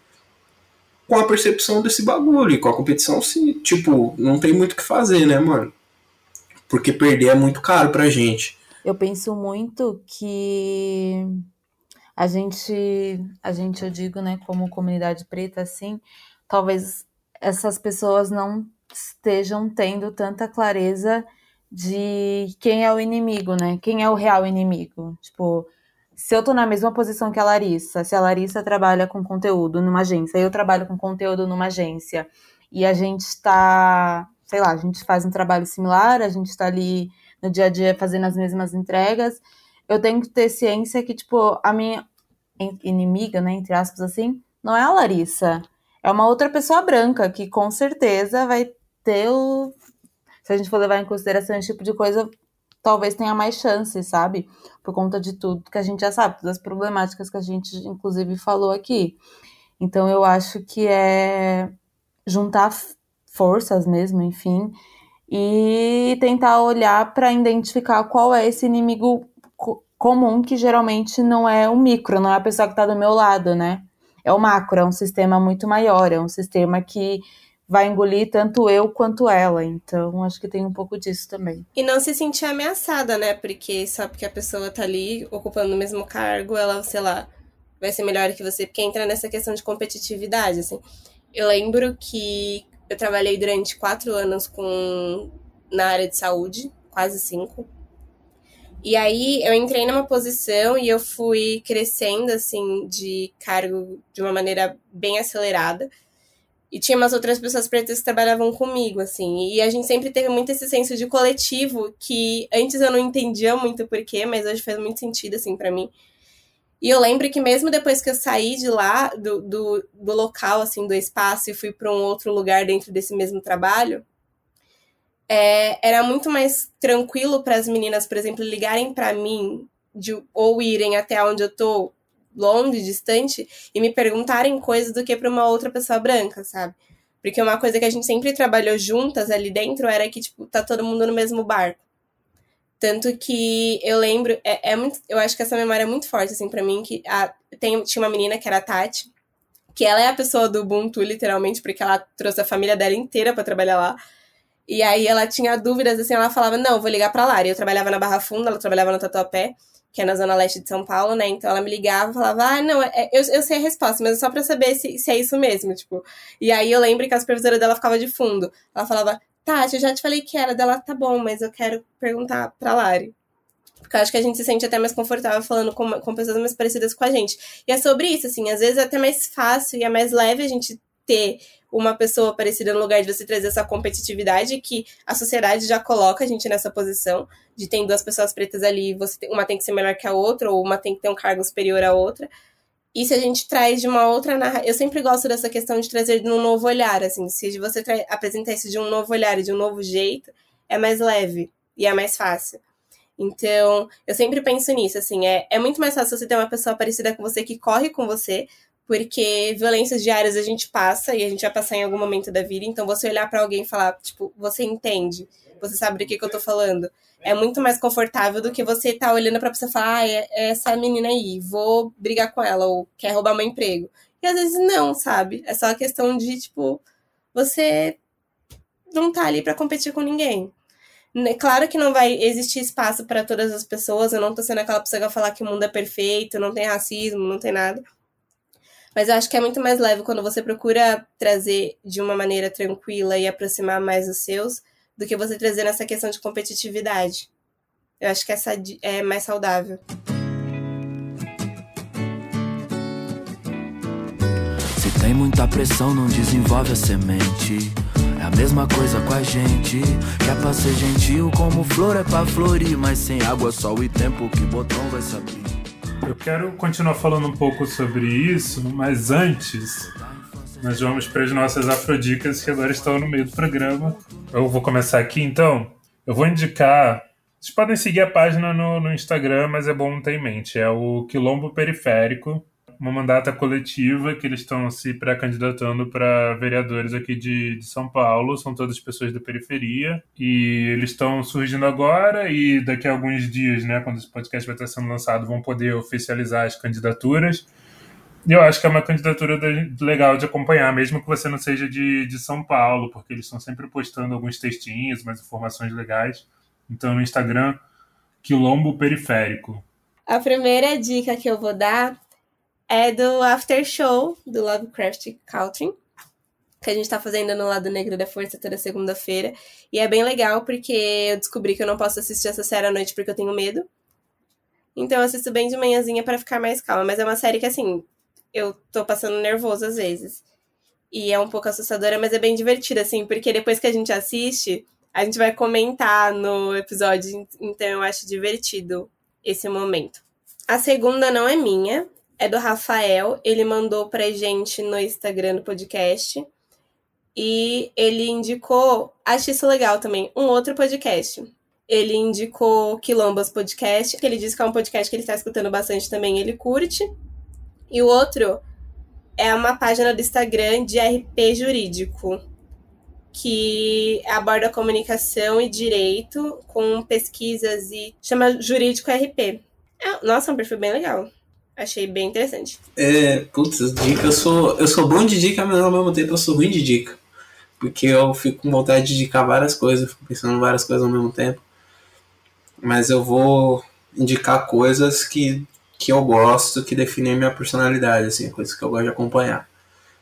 com a percepção desse bagulho. E com a competição, sim, tipo, não tem muito o que fazer, né, mano? Porque perder é muito caro pra gente. Eu penso muito que a gente, a gente, eu digo, né, como comunidade preta, assim, talvez essas pessoas não estejam tendo tanta clareza de quem é o inimigo, né? Quem é o real inimigo. Tipo, se eu tô na mesma posição que a Larissa, se a Larissa trabalha com conteúdo numa agência, eu trabalho com conteúdo numa agência, e a gente está, sei lá, a gente faz um trabalho similar, a gente está ali no dia a dia fazendo as mesmas entregas, eu tenho que ter ciência que, tipo, a minha inimiga, né, entre aspas assim, não é a Larissa. É uma outra pessoa branca que com certeza vai ter o. Se a gente for levar em consideração esse tipo de coisa, talvez tenha mais chances, sabe? Por conta de tudo que a gente já sabe, todas as problemáticas que a gente, inclusive, falou aqui. Então, eu acho que é juntar forças mesmo, enfim, e tentar olhar para identificar qual é esse inimigo comum que geralmente não é o micro, não é a pessoa que está do meu lado, né? É o macro, é um sistema muito maior, é um sistema que vai engolir tanto eu quanto ela. Então, acho que tem um pouco disso também. E não se sentir ameaçada, né? Porque só porque a pessoa tá ali ocupando o mesmo cargo, ela, sei lá, vai ser melhor que você, porque entra nessa questão de competitividade, assim. Eu lembro que eu trabalhei durante quatro anos com na área de saúde, quase cinco. E aí eu entrei numa posição e eu fui crescendo assim de cargo de uma maneira bem acelerada. E tinha umas outras pessoas pretas que trabalhavam comigo, assim. E a gente sempre teve muito esse senso de coletivo que antes eu não entendia muito porquê, mas hoje faz muito sentido, assim, para mim. E eu lembro que mesmo depois que eu saí de lá, do, do, do local, assim, do espaço, e fui para um outro lugar dentro desse mesmo trabalho, é, era muito mais tranquilo para as meninas, por exemplo, ligarem para mim de, ou irem até onde eu tô longe, distante, e me perguntarem coisas do que para uma outra pessoa branca, sabe? Porque uma coisa que a gente sempre trabalhou juntas ali dentro era que, tipo, tá todo mundo no mesmo barco. Tanto que eu lembro, é, é muito, eu acho que essa memória é muito forte, assim, para mim, que a, tem, tinha uma menina que era a Tati, que ela é a pessoa do Ubuntu, literalmente, porque ela trouxe a família dela inteira para trabalhar lá. E aí ela tinha dúvidas, assim, ela falava, não, vou ligar pra Lara. Eu trabalhava na Barra Funda, ela trabalhava no Tatuapé, que é na zona leste de São Paulo, né? Então ela me ligava falava, ah, não, é, eu, eu sei a resposta, mas é só pra saber se, se é isso mesmo, tipo. E aí eu lembro que a supervisora dela ficava de fundo. Ela falava, Tati, eu já te falei que era dela, tá bom, mas eu quero perguntar pra Lari. Porque eu acho que a gente se sente até mais confortável falando com, com pessoas mais parecidas com a gente. E é sobre isso, assim, às vezes é até mais fácil e é mais leve a gente ter uma pessoa parecida no lugar de você trazer essa competitividade que a sociedade já coloca a gente nessa posição de ter duas pessoas pretas ali, você tem, uma tem que ser melhor que a outra, ou uma tem que ter um cargo superior à outra. E se a gente traz de uma outra narrativa. Eu sempre gosto dessa questão de trazer de um novo olhar, assim. Se você apresentar isso de um novo olhar e de um novo jeito, é mais leve e é mais fácil. Então, eu sempre penso nisso, assim. É, é muito mais fácil você ter uma pessoa parecida com você que corre com você, porque violências diárias a gente passa e a gente vai passar em algum momento da vida. Então, você olhar para alguém e falar, tipo, você entende, você sabe do que, que eu tô falando é muito mais confortável do que você tá olhando pra pessoa e falar, ah, é, é essa menina aí, vou brigar com ela, ou quer roubar meu emprego. E às vezes não, sabe? É só a questão de, tipo, você não tá ali para competir com ninguém. Né, claro que não vai existir espaço para todas as pessoas, eu não tô sendo aquela pessoa que vai falar que o mundo é perfeito, não tem racismo, não tem nada. Mas eu acho que é muito mais leve quando você procura trazer de uma maneira tranquila e aproximar mais os seus, do que você trazer nessa questão de competitividade. Eu acho que essa é mais saudável. Se tem muita pressão, não desenvolve a semente. É a mesma coisa com a gente. Que é pra ser gentil, como flor é pra florir. Mas sem água, sol e tempo, que botão vai se abrir. Eu quero continuar falando um pouco sobre isso, mas antes nós vamos para as nossas afrodicas que agora estão no meio do programa. Eu vou começar aqui então. Eu vou indicar. Vocês podem seguir a página no, no Instagram, mas é bom ter em mente. É o Quilombo Periférico, uma mandata coletiva que eles estão se pré-candidatando para vereadores aqui de, de, São Paulo. São todas pessoas da periferia. E eles estão surgindo agora e daqui a alguns dias, né, quando esse podcast vai estar sendo lançado, vão poder oficializar as candidaturas eu acho que é uma candidatura legal de acompanhar, mesmo que você não seja de, de São Paulo, porque eles estão sempre postando alguns textinhos, umas informações legais. Então, no Instagram, Quilombo Periférico. A primeira dica que eu vou dar é do After Show do Lovecraft Country, que a gente tá fazendo no Lado Negro da Força toda segunda-feira. E é bem legal porque eu descobri que eu não posso assistir essa série à noite porque eu tenho medo. Então eu assisto bem de manhãzinha para ficar mais calma. Mas é uma série que, assim, eu tô passando nervoso às vezes. E é um pouco assustadora, mas é bem divertida, assim, porque depois que a gente assiste, a gente vai comentar no episódio, então eu acho divertido esse momento. A segunda não é minha, é do Rafael, ele mandou pra gente no Instagram do podcast. E ele indicou, acho isso legal também, um outro podcast. Ele indicou Quilombas Podcast, que ele disse que é um podcast que ele está escutando bastante também, ele curte. E o outro é uma página do Instagram de RP jurídico, que aborda comunicação e direito com pesquisas e chama Jurídico RP. É, nossa, é um perfil bem legal. Achei bem interessante. É, putz, dica, eu sou, eu sou bom de dica, mas ao mesmo tempo eu sou ruim de dica. Porque eu fico com vontade de indicar várias coisas, fico pensando em várias coisas ao mesmo tempo. Mas eu vou indicar coisas que que eu gosto, que definem minha personalidade, assim, coisas que eu gosto de acompanhar.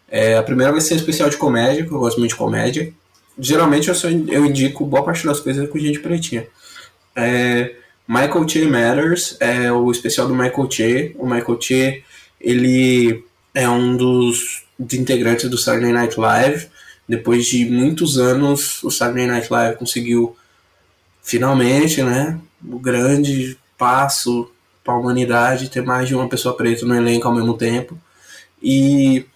É, a primeira vai ser especial de comédia, que eu gosto muito de comédia. Geralmente eu, só, eu indico boa parte das coisas com gente pretinha. É, Michael Che Matters é o especial do Michael Che. O Michael Che, ele é um dos, integrantes do Saturday Night Live. Depois de muitos anos, o Saturday Night Live conseguiu finalmente, né, o grande passo para a humanidade ter mais de uma pessoa preta no elenco ao mesmo tempo. E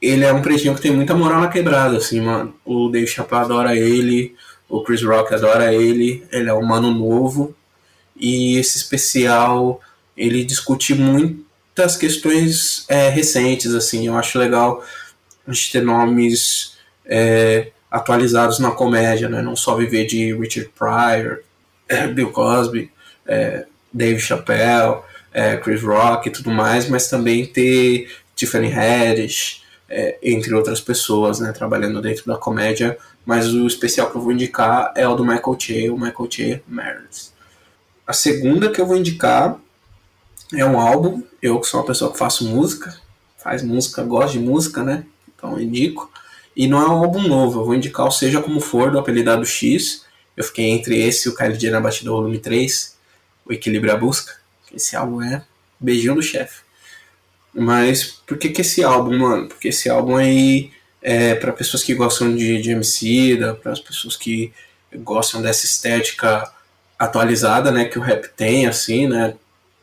ele é um pretinho que tem muita moral na quebrada, assim, mano. O Dave Chappelle adora ele, o Chris Rock adora ele, ele é um mano novo. E esse especial, ele discute muitas questões é, recentes, assim. Eu acho legal a gente ter nomes é, atualizados na comédia, né? Não só viver de Richard Pryor, é, Bill Cosby, é, Dave Chappelle, é, Chris Rock e tudo mais, mas também ter Tiffany Haddish, é, entre outras pessoas, né, trabalhando dentro da comédia. Mas o especial que eu vou indicar é o do Michael Che, o Michael Che Meredith. A segunda que eu vou indicar é um álbum. Eu que sou uma pessoa que faço música, faz música, gosto de música, né? Então indico. E não é um álbum novo, eu vou indicar o Seja Como For, do Apelidado X. Eu fiquei entre esse e o KLJ na Batida Volume 3, o Equilíbrio à Busca. Esse álbum é beijinho do chefe. Mas por que, que esse álbum, mano? Porque esse álbum aí é para pessoas que gostam de, de MC, para as pessoas que gostam dessa estética atualizada, né, que o rap tem, assim, né,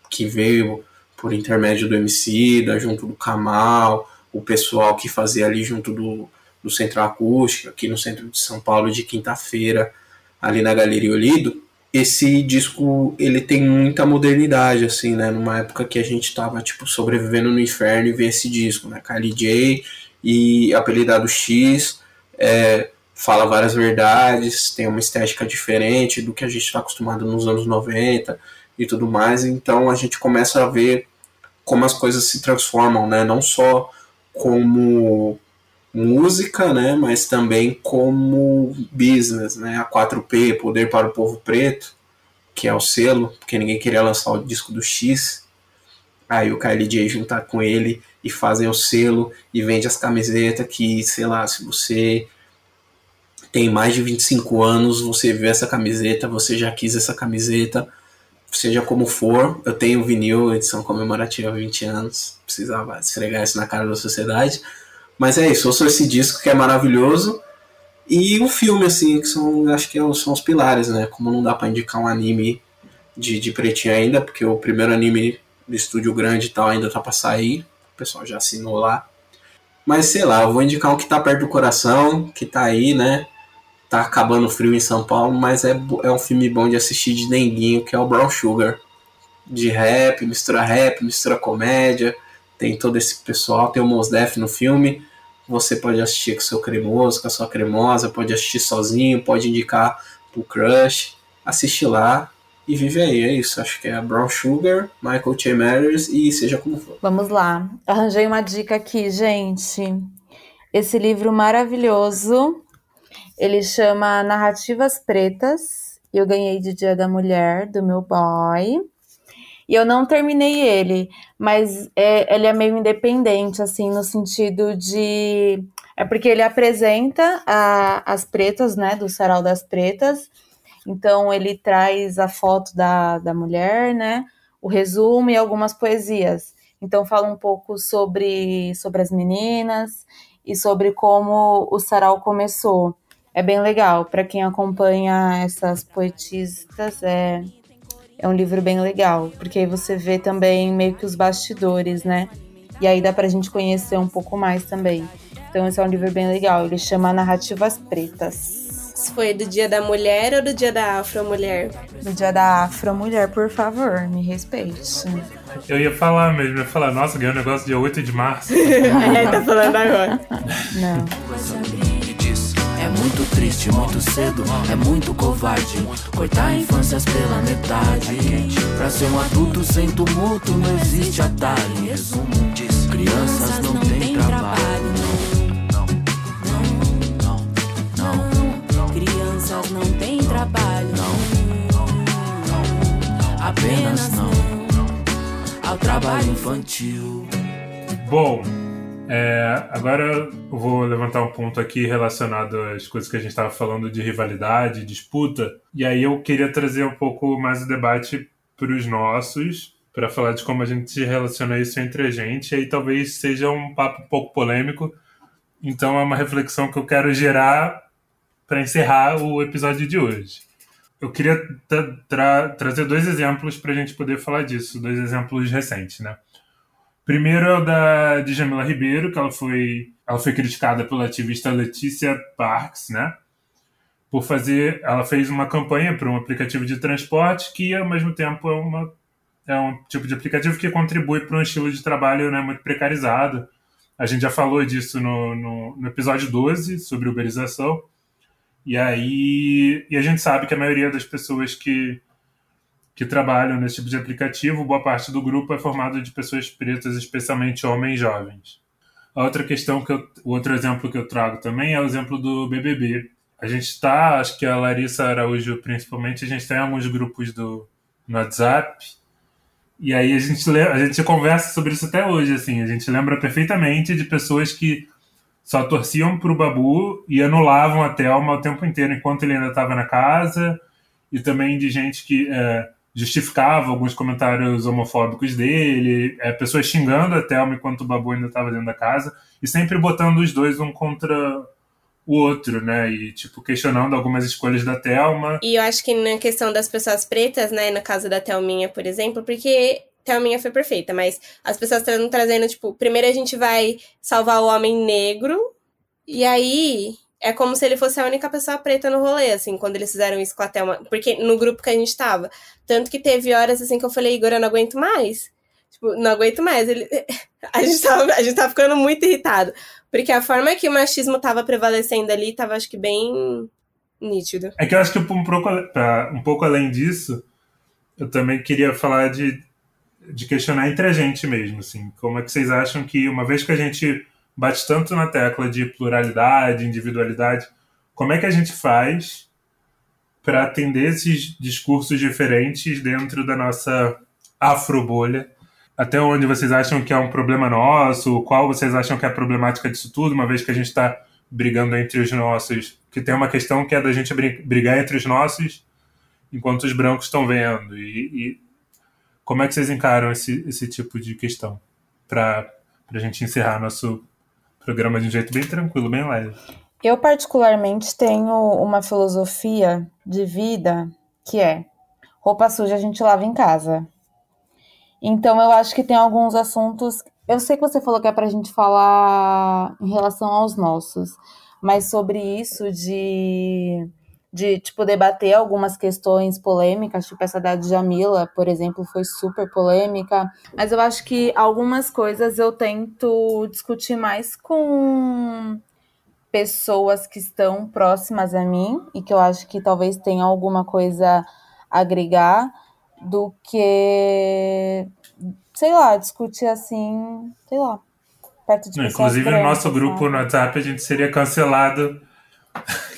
que veio por intermédio do MC, da junto do Kamal, o pessoal que fazia ali junto do, do Centro Acústico, aqui no centro de São Paulo, de quinta-feira, ali na Galeria Olido, esse disco ele tem muita modernidade, assim, né? Numa época que a gente tava, tipo, sobrevivendo no inferno e ver esse disco, né? Kylie J e Apelidado X é, fala várias verdades, tem uma estética diferente do que a gente está acostumado nos anos 90 e tudo mais, então a gente começa a ver como as coisas se transformam, né? Não só como música, né, mas também como business, né, a 4P, Poder para o Povo Preto, que é o selo, porque ninguém queria lançar o disco do X, aí o Kylie J juntar com ele e fazem o selo e vende as camisetas que, sei lá, se você tem mais de 25 anos, você vê essa camiseta, você já quis essa camiseta, seja como for, eu tenho vinil, edição comemorativa 20 anos, precisava esfregar isso na cara da sociedade, mas é isso, ouçam esse disco que é maravilhoso. E o filme, assim, que são, acho que é são os pilares, né? Como não dá para indicar um anime de, de pretinho ainda, porque o primeiro anime do estúdio grande e tal ainda tá pra sair. O pessoal já assinou lá. Mas sei lá, eu vou indicar um que tá perto do coração, que tá aí, né? Tá acabando frio em São Paulo, mas é, é um filme bom de assistir de denguinho, que é o Brown Sugar. De rap, mistura rap, mistura comédia tem todo esse pessoal, tem o Mos Def no filme. Você pode assistir com seu cremoso, com a sua cremosa, pode assistir sozinho, pode indicar pro crush. Assiste lá e vive aí, é isso. Acho que é Brown Sugar, Michael J. Matters e seja como for. Vamos lá. Arranjei uma dica aqui, gente. Esse livro maravilhoso, ele chama Narrativas Pretas. Eu ganhei de Dia da Mulher, do meu boy. E eu não terminei ele, mas é, ele é meio independente, assim, no sentido de. É porque ele apresenta a, as pretas, né, do Sarau das Pretas. Então, ele traz a foto da, da mulher, né, o resumo e algumas poesias. Então, fala um pouco sobre, sobre as meninas e sobre como o sarau começou. É bem legal. Para quem acompanha essas poetistas, é, é um livro bem legal, porque aí você vê também meio que os bastidores, né? E aí dá pra gente conhecer um pouco mais também. Então esse é um livro bem legal, ele chama Narrativas Pretas. Isso foi do Dia da Mulher ou do Dia da Afro-Mulher? Do Dia da Afro-Mulher, por favor, me respeite. Eu ia falar mesmo, eu ia falar, nossa, ganhou um negócio dia 8 de março. é, tá falando agora. Não muito triste, muito cedo, é muito covarde. Cortar infâncias pela metade. Pra ser um adulto sem tumulto, não existe atalho. Em resumo, diz: crianças não têm trabalho. Não, não, não, não. Crianças não têm trabalho. Não, não, apenas não. Ao trabalho infantil. Bom. É, agora eu vou levantar um ponto aqui relacionado às coisas que a gente estava falando de rivalidade, disputa. E aí eu queria trazer um pouco mais o debate para os nossos, para falar de como a gente relaciona isso entre a gente. E aí talvez seja um papo um pouco polêmico. Então é uma reflexão que eu quero gerar para encerrar o episódio de hoje. Eu queria tra tra trazer dois exemplos para a gente poder falar disso, dois exemplos recentes, né? Primeiro é o da Djamila Ribeiro, que ela foi, ela foi criticada pela ativista Letícia Parks, né? Por fazer, ela fez uma campanha para um aplicativo de transporte que ao mesmo tempo é uma é um tipo de aplicativo que contribui para um estilo de trabalho né, muito precarizado A gente já falou disso no, no, no episódio 12 sobre uberização. E aí e a gente sabe que a maioria das pessoas que, que trabalham nesse tipo de aplicativo, boa parte do grupo é formado de pessoas pretas, especialmente homens jovens. A outra questão que eu, o outro exemplo que eu trago também é o exemplo do BBB. A gente está, acho que a Larissa Araújo principalmente, a gente tem alguns grupos do no WhatsApp e aí a gente a gente conversa sobre isso até hoje, assim, a gente lembra perfeitamente de pessoas que só torciam pro Babu e anulavam a Thelma o tempo inteiro enquanto ele ainda estava na casa, e também de gente que é, justificava alguns comentários homofóbicos dele, é, pessoas xingando a Thelma enquanto o Babu ainda estava dentro da casa, e sempre botando os dois um contra o outro, né? E, tipo, questionando algumas escolhas da Thelma. E eu acho que na questão das pessoas pretas, né, no caso da Thelminha, por exemplo, porque Thelminha foi perfeita, mas as pessoas estão trazendo, tipo, primeiro a gente vai salvar o homem negro, e aí é como se ele fosse a única pessoa preta no rolê, assim, quando eles fizeram isso com a Thelma. Porque no grupo que a gente tava. Tanto que teve horas, assim, que eu falei, Igor, eu não aguento mais. Tipo, não aguento mais. Ele... A, gente tava, a gente tava ficando muito irritado. Porque a forma que o machismo tava prevalecendo ali tava, acho que, bem nítido. É que eu acho que um pouco, um pouco além disso, eu também queria falar de de questionar entre a gente mesmo, assim, como é que vocês acham que uma vez que a gente bate tanto na tecla de pluralidade, individualidade, como é que a gente faz para atender esses discursos diferentes dentro da nossa afrobolha? Até onde vocês acham que é um problema nosso? Qual vocês acham que é a problemática disso tudo, uma vez que a gente está brigando entre os nossos? Que tem uma questão que é da gente brigar entre os nossos enquanto os brancos estão vendo. E, e como é que vocês encaram esse, esse tipo de questão? Para a gente encerrar nosso programa de um jeito bem tranquilo, bem leve. Eu, particularmente, tenho uma filosofia de vida que é: roupa suja a gente lava em casa. Então, eu acho que tem alguns assuntos. Eu sei que você falou que é para a gente falar em relação aos nossos, mas sobre isso de de tipo debater algumas questões polêmicas, tipo essa da Jamila, por exemplo, foi super polêmica, mas eu acho que algumas coisas eu tento discutir mais com pessoas que estão próximas a mim e que eu acho que talvez tenha alguma coisa a agregar do que sei lá, discutir assim, sei lá, perto de Inclusive no nosso grupo no WhatsApp a gente seria cancelado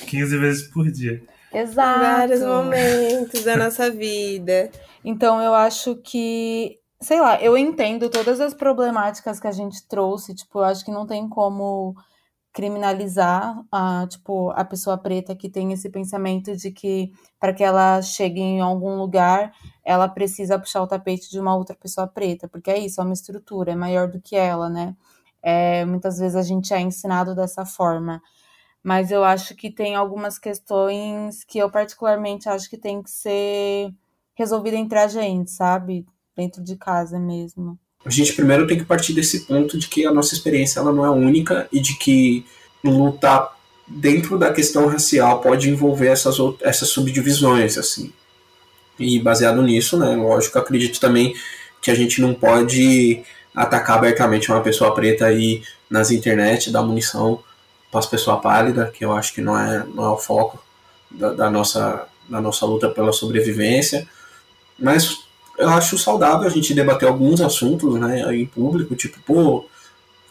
15 vezes por dia. Exato. Vários momentos da nossa vida. Então eu acho que, sei lá, eu entendo todas as problemáticas que a gente trouxe, tipo, eu acho que não tem como criminalizar a, tipo, a pessoa preta que tem esse pensamento de que para que ela chegue em algum lugar, ela precisa puxar o tapete de uma outra pessoa preta, porque é isso, é uma estrutura, é maior do que ela, né? É, muitas vezes a gente é ensinado dessa forma mas eu acho que tem algumas questões que eu particularmente acho que tem que ser resolvida entre a gente, sabe? Dentro de casa mesmo. A gente primeiro tem que partir desse ponto de que a nossa experiência ela não é única e de que lutar dentro da questão racial pode envolver essas, essas subdivisões, assim. E baseado nisso, né, lógico, acredito também que a gente não pode atacar abertamente uma pessoa preta aí nas internet, dar munição para as pessoas pálidas, que eu acho que não é, não é o foco da, da, nossa, da nossa luta pela sobrevivência. Mas eu acho saudável a gente debater alguns assuntos né, em público, tipo, pô,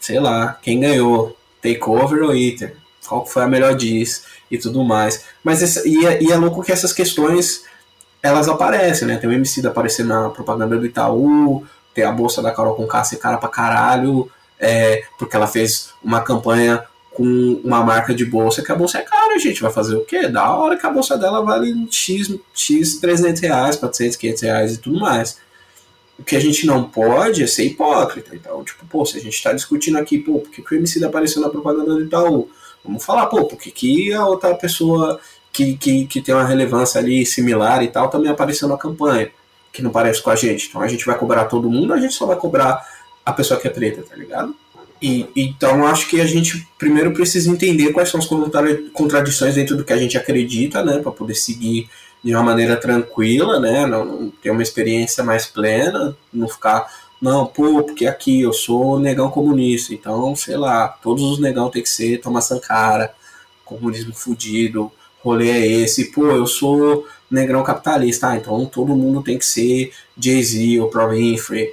sei lá, quem ganhou, Takeover ou Eater? Qual foi a melhor diz e tudo mais. Mas esse, e, é, e é louco que essas questões elas aparecem, né? Tem o MC da aparecendo na propaganda do Itaú, tem a bolsa da Carol com Cássia cara pra caralho, é, porque ela fez uma campanha com uma marca de bolsa, que a bolsa é cara, gente. Vai fazer o quê? Da hora que a bolsa dela vale X, X 300 reais, 400, 500 reais e tudo mais. O que a gente não pode é ser hipócrita. Então, tipo, pô, se a gente tá discutindo aqui, pô, por que, o MC apareceu na propaganda do Itaú? Vamos falar, pô, por que, que a outra pessoa que, que, que tem uma relevância ali similar e tal também apareceu na campanha, que não parece com a gente. Então a gente vai cobrar todo mundo, a gente só vai cobrar a pessoa que é preta, tá ligado? E, então acho que a gente primeiro precisa entender quais são as contradições dentro do que a gente acredita, né, para poder seguir de uma maneira tranquila, né, não, ter uma experiência mais plena, não ficar Não, pô, porque aqui eu sou negão comunista, então, sei lá, todos os negão tem que ser Thomas Sankara, comunismo fudido, rolê é esse. Pô, eu sou negrão capitalista, ah, então todo mundo tem que ser Jay-Z ou Pro Winfrey,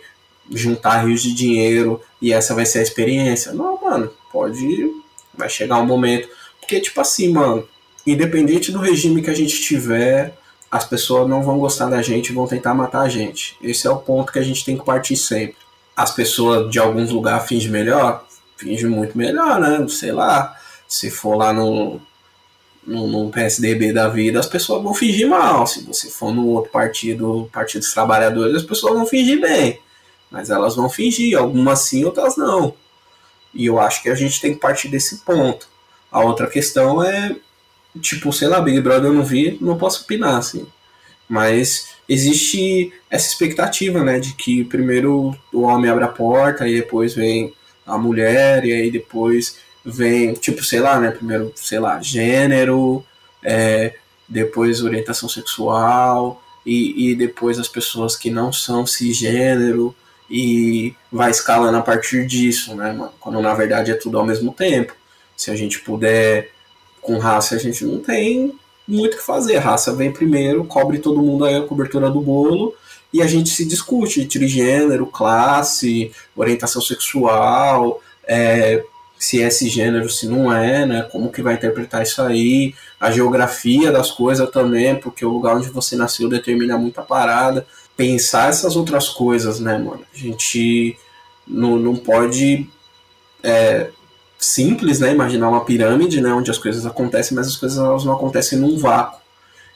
juntar rios de dinheiro e essa vai ser a experiência. Não, mano, pode. Vai chegar um momento. Porque, tipo assim, mano, independente do regime que a gente tiver, as pessoas não vão gostar da gente vão tentar matar a gente. Esse é o ponto que a gente tem que partir sempre. As pessoas de alguns lugares fingem melhor, fingem muito melhor, né? Sei lá. Se for lá no, no, no, PSDB da vida, as pessoas vão fingir mal. Se você for no outro partido, Partido dos Trabalhadores, as pessoas vão fingir bem. Mas elas vão fingir, algumas sim, outras não. E eu acho que a gente tem que partir desse ponto. A outra questão é, tipo, sei lá, Big Brother eu não vi, não posso opinar, assim. Mas existe essa expectativa, né, de que primeiro o homem abre a porta, e depois vem a mulher, e aí depois vem, tipo, sei lá, né? Primeiro, sei lá, gênero, é, depois orientação sexual, e, e depois as pessoas que não são cisgênero, e vai escalando a partir disso, né, mano? Quando na verdade é tudo ao mesmo tempo. Se a gente puder, com raça, a gente não tem muito o que fazer. Raça vem primeiro, cobre todo mundo aí a cobertura do bolo, e a gente se discute entre gênero, classe, orientação sexual, é, se é esse gênero, se não é, né? Como que vai interpretar isso aí, a geografia das coisas também, porque o lugar onde você nasceu determina muita parada. Pensar essas outras coisas, né, mano? A gente não, não pode é, simples, né? Imaginar uma pirâmide, né? Onde as coisas acontecem, mas as coisas elas não acontecem num vácuo.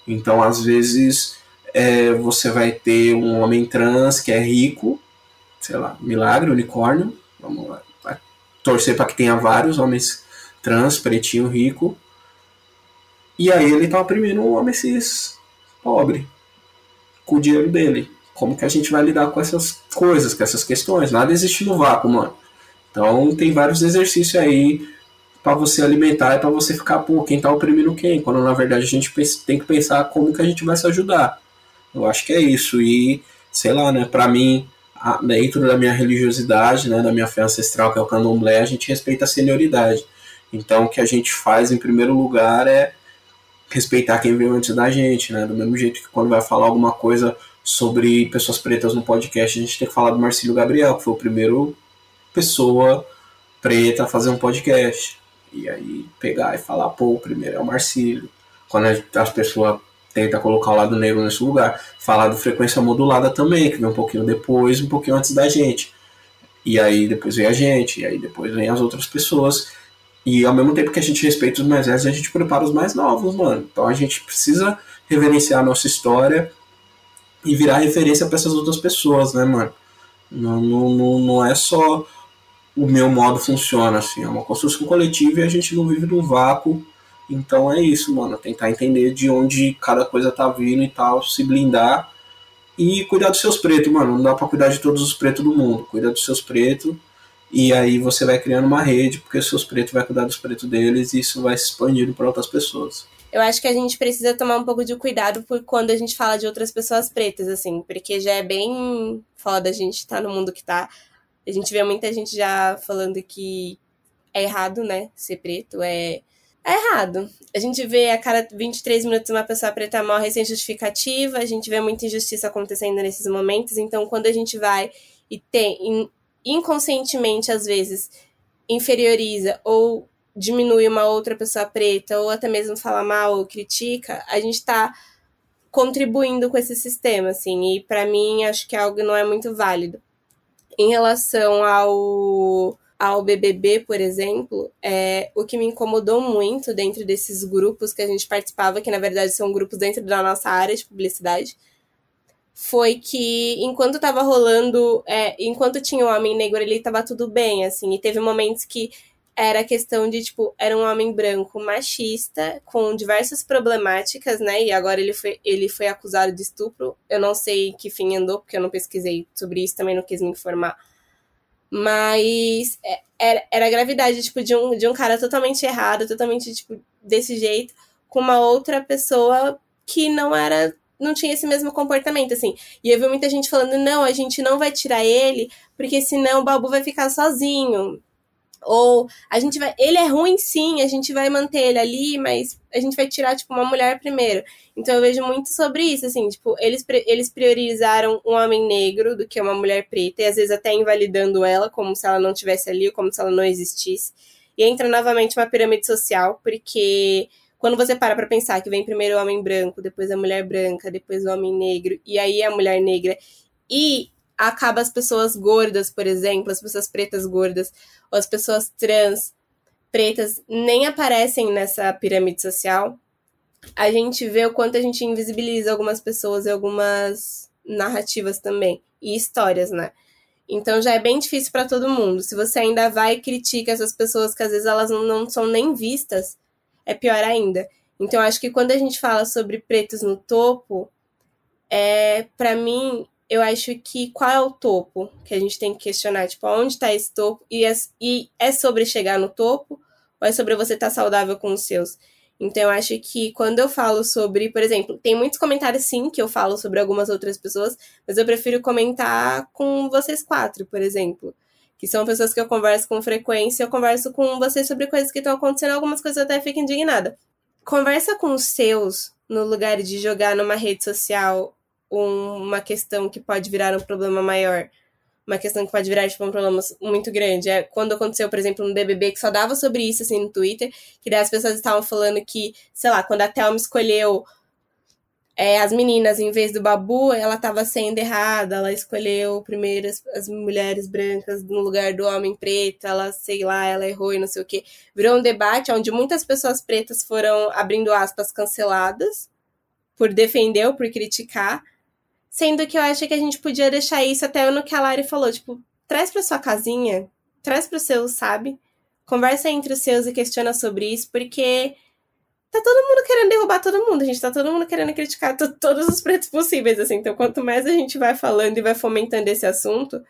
Então, às vezes, é, você vai ter um homem trans que é rico, sei lá, milagre, unicórnio, vamos lá, torcer para que tenha vários homens trans, pretinho, rico. E aí ele tá oprimindo um homem cis pobre com o dinheiro dele. Como que a gente vai lidar com essas coisas, com essas questões? Nada existe no vácuo, mano. Então tem vários exercícios aí para você alimentar e para você ficar, pô, quem tá oprimindo quem? Quando na verdade a gente tem que pensar como que a gente vai se ajudar. Eu acho que é isso. E, sei lá, né, pra mim, dentro da minha religiosidade, né, da minha fé ancestral, que é o candomblé, a gente respeita a senioridade. Então, o que a gente faz, em primeiro lugar, é respeitar quem veio antes da gente, né? Do mesmo jeito que quando vai falar alguma coisa sobre pessoas pretas no podcast, a gente tem que falar do Marcílio Gabriel, que foi o primeiro pessoa preta a fazer um podcast. E aí pegar e falar, pô, o primeiro é o Marcílio. Quando as pessoas tenta colocar o lado negro nesse lugar. Falar do frequência modulada também, que vem um pouquinho depois, um pouquinho antes da gente. E aí depois vem a gente, e aí depois vem as outras pessoas. E ao mesmo tempo que a gente respeita os mais velhos, a gente prepara os mais novos, mano. Então a gente precisa reverenciar a nossa história e virar referência para essas outras pessoas, né, mano? Não, não, não é só o meu modo funciona, assim, é uma construção coletiva e a gente não vive num vácuo então é isso, mano. Tentar entender de onde cada coisa tá vindo e tal, se blindar e cuidar dos seus pretos, mano. Não dá pra cuidar de todos os pretos do mundo. Cuida dos seus pretos e aí você vai criando uma rede, porque seus pretos vai cuidar dos pretos deles e isso vai se expandindo para outras pessoas. Eu acho que a gente precisa tomar um pouco de cuidado por quando a gente fala de outras pessoas pretas, assim, porque já é bem foda a gente estar tá no mundo que tá. A gente vê muita gente já falando que é errado, né, ser preto, é é errado. A gente vê a cada 23 minutos uma pessoa preta morre sem justificativa, a gente vê muita injustiça acontecendo nesses momentos, então quando a gente vai e tem inconscientemente às vezes inferioriza ou diminui uma outra pessoa preta ou até mesmo fala mal ou critica, a gente está contribuindo com esse sistema, assim, e para mim acho que é algo não é muito válido. Em relação ao ao BBB, por exemplo, é, o que me incomodou muito dentro desses grupos que a gente participava, que na verdade são grupos dentro da nossa área de publicidade, foi que enquanto estava rolando, é, enquanto tinha um homem negro ali, estava tudo bem, assim, e teve momentos que era questão de, tipo, era um homem branco machista, com diversas problemáticas, né, e agora ele foi, ele foi acusado de estupro, eu não sei que fim andou, porque eu não pesquisei sobre isso, também não quis me informar, mas é, era, era a gravidade, tipo, de um, de um cara totalmente errado, totalmente, tipo, desse jeito, com uma outra pessoa que não era não tinha esse mesmo comportamento, assim. E eu vi muita gente falando, não, a gente não vai tirar ele, porque senão o Babu vai ficar sozinho. Ou a gente vai. Ele é ruim sim, a gente vai manter ele ali, mas a gente vai tirar, tipo, uma mulher primeiro. Então eu vejo muito sobre isso, assim, tipo, eles, eles priorizaram um homem negro do que uma mulher preta, e às vezes até invalidando ela, como se ela não tivesse ali, como se ela não existisse. E entra novamente uma pirâmide social, porque quando você para pra pensar que vem primeiro o homem branco, depois a mulher branca, depois o homem negro, e aí a mulher negra, e acaba as pessoas gordas, por exemplo, as pessoas pretas gordas, ou as pessoas trans pretas nem aparecem nessa pirâmide social, a gente vê o quanto a gente invisibiliza algumas pessoas e algumas narrativas também, e histórias, né? Então já é bem difícil para todo mundo. Se você ainda vai e critica essas pessoas que às vezes elas não, não são nem vistas, é pior ainda. Então acho que quando a gente fala sobre pretos no topo, é para mim eu acho que qual é o topo que a gente tem que questionar? Tipo, onde está esse topo? E é, e é sobre chegar no topo ou é sobre você estar tá saudável com os seus? Então, eu acho que quando eu falo sobre, por exemplo, tem muitos comentários sim que eu falo sobre algumas outras pessoas, mas eu prefiro comentar com vocês quatro, por exemplo. Que são pessoas que eu converso com frequência, eu converso com vocês sobre coisas que estão acontecendo, algumas coisas eu até fico indignada. Conversa com os seus no lugar de jogar numa rede social uma questão que pode virar um problema maior. Uma questão que pode virar tipo, um problema muito grande. É quando aconteceu, por exemplo, no BBB, que só dava sobre isso assim no Twitter, que daí as pessoas estavam falando que, sei lá, quando a Thelma escolheu é, as meninas em vez do Babu, ela estava sendo errada, ela escolheu primeiro as, as, mulheres brancas no lugar do homem preto, ela, sei lá, ela errou e não sei o que. Virou um debate onde muitas pessoas pretas foram, abrindo aspas, canceladas por defender ou por criticar, Sendo que eu acho que a gente podia deixar isso até no que a Lari falou, tipo, traz pra sua casinha, traz pro seu, sabe? Conversa entre os seus e questiona sobre isso, porque tá todo mundo querendo derrubar todo mundo, gente tá todo mundo querendo criticar todos os pretos possíveis, assim. Então, quanto mais a gente vai falando e vai fomentando esse assunto,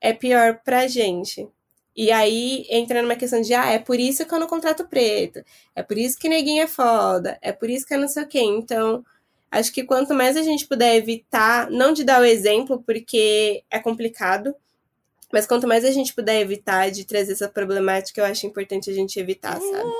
é pior pra gente. E aí entra numa questão de, ah, é por isso que eu não contrato preto, é por isso que neguinho é foda, é por isso que eu não sei o quê. Então, Acho que quanto mais a gente puder evitar, não de dar o exemplo, porque é complicado, mas quanto mais a gente puder evitar de trazer essa problemática, eu acho importante a gente evitar, sabe?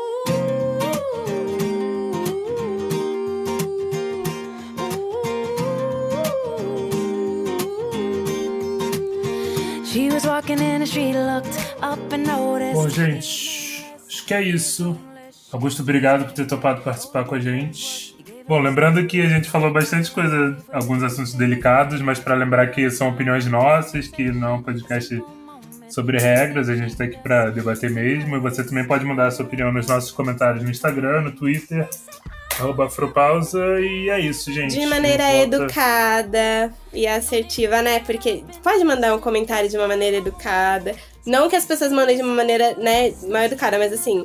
Bom, gente, acho que é isso. Augusto, obrigado por ter topado participar com a gente. Bom, lembrando que a gente falou bastante coisa, alguns assuntos delicados, mas para lembrar que são opiniões nossas, que não é um podcast sobre regras, a gente está aqui para debater mesmo. E você também pode mandar a sua opinião nos nossos comentários no Instagram, no Twitter, arroba Afropausa. E é isso, gente. De maneira educada e assertiva, né? Porque pode mandar um comentário de uma maneira educada. Não que as pessoas mandem de uma maneira, né, mal educada, mas assim,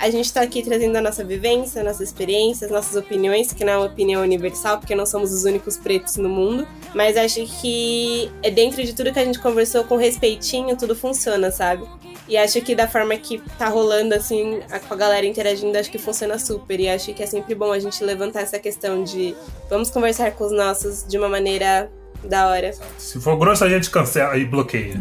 a gente está aqui trazendo a nossa vivência, nossas experiências, nossas opiniões, que não é uma opinião universal, porque não somos os únicos pretos no mundo. Mas acho que é dentro de tudo que a gente conversou com respeitinho, tudo funciona, sabe? E acho que da forma que tá rolando, assim, com a galera interagindo, acho que funciona super. E acho que é sempre bom a gente levantar essa questão de vamos conversar com os nossos de uma maneira da hora. Se for grosso, a gente cancela e bloqueia.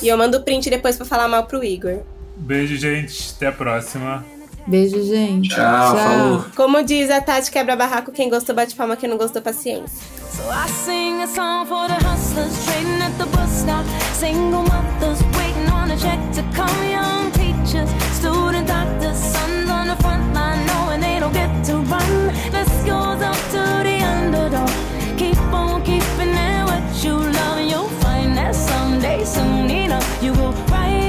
E eu mando o print depois pra falar mal pro Igor. Beijo, gente. Até a próxima. Beijo, gente. Tchau, Tchau. Falou. Como diz a Tati quebra barraco, quem gostou bate palma, quem não gostou paciência. So I sing a song for the hustlers trading at the bus stop. Single mothers waiting on a check to come young teachers, student doctors, sons on the front line knowing they don't get to run. Let's go up to the underdog. Keep on keeping it what you love, you'll find that someday, soon enough, you will rise.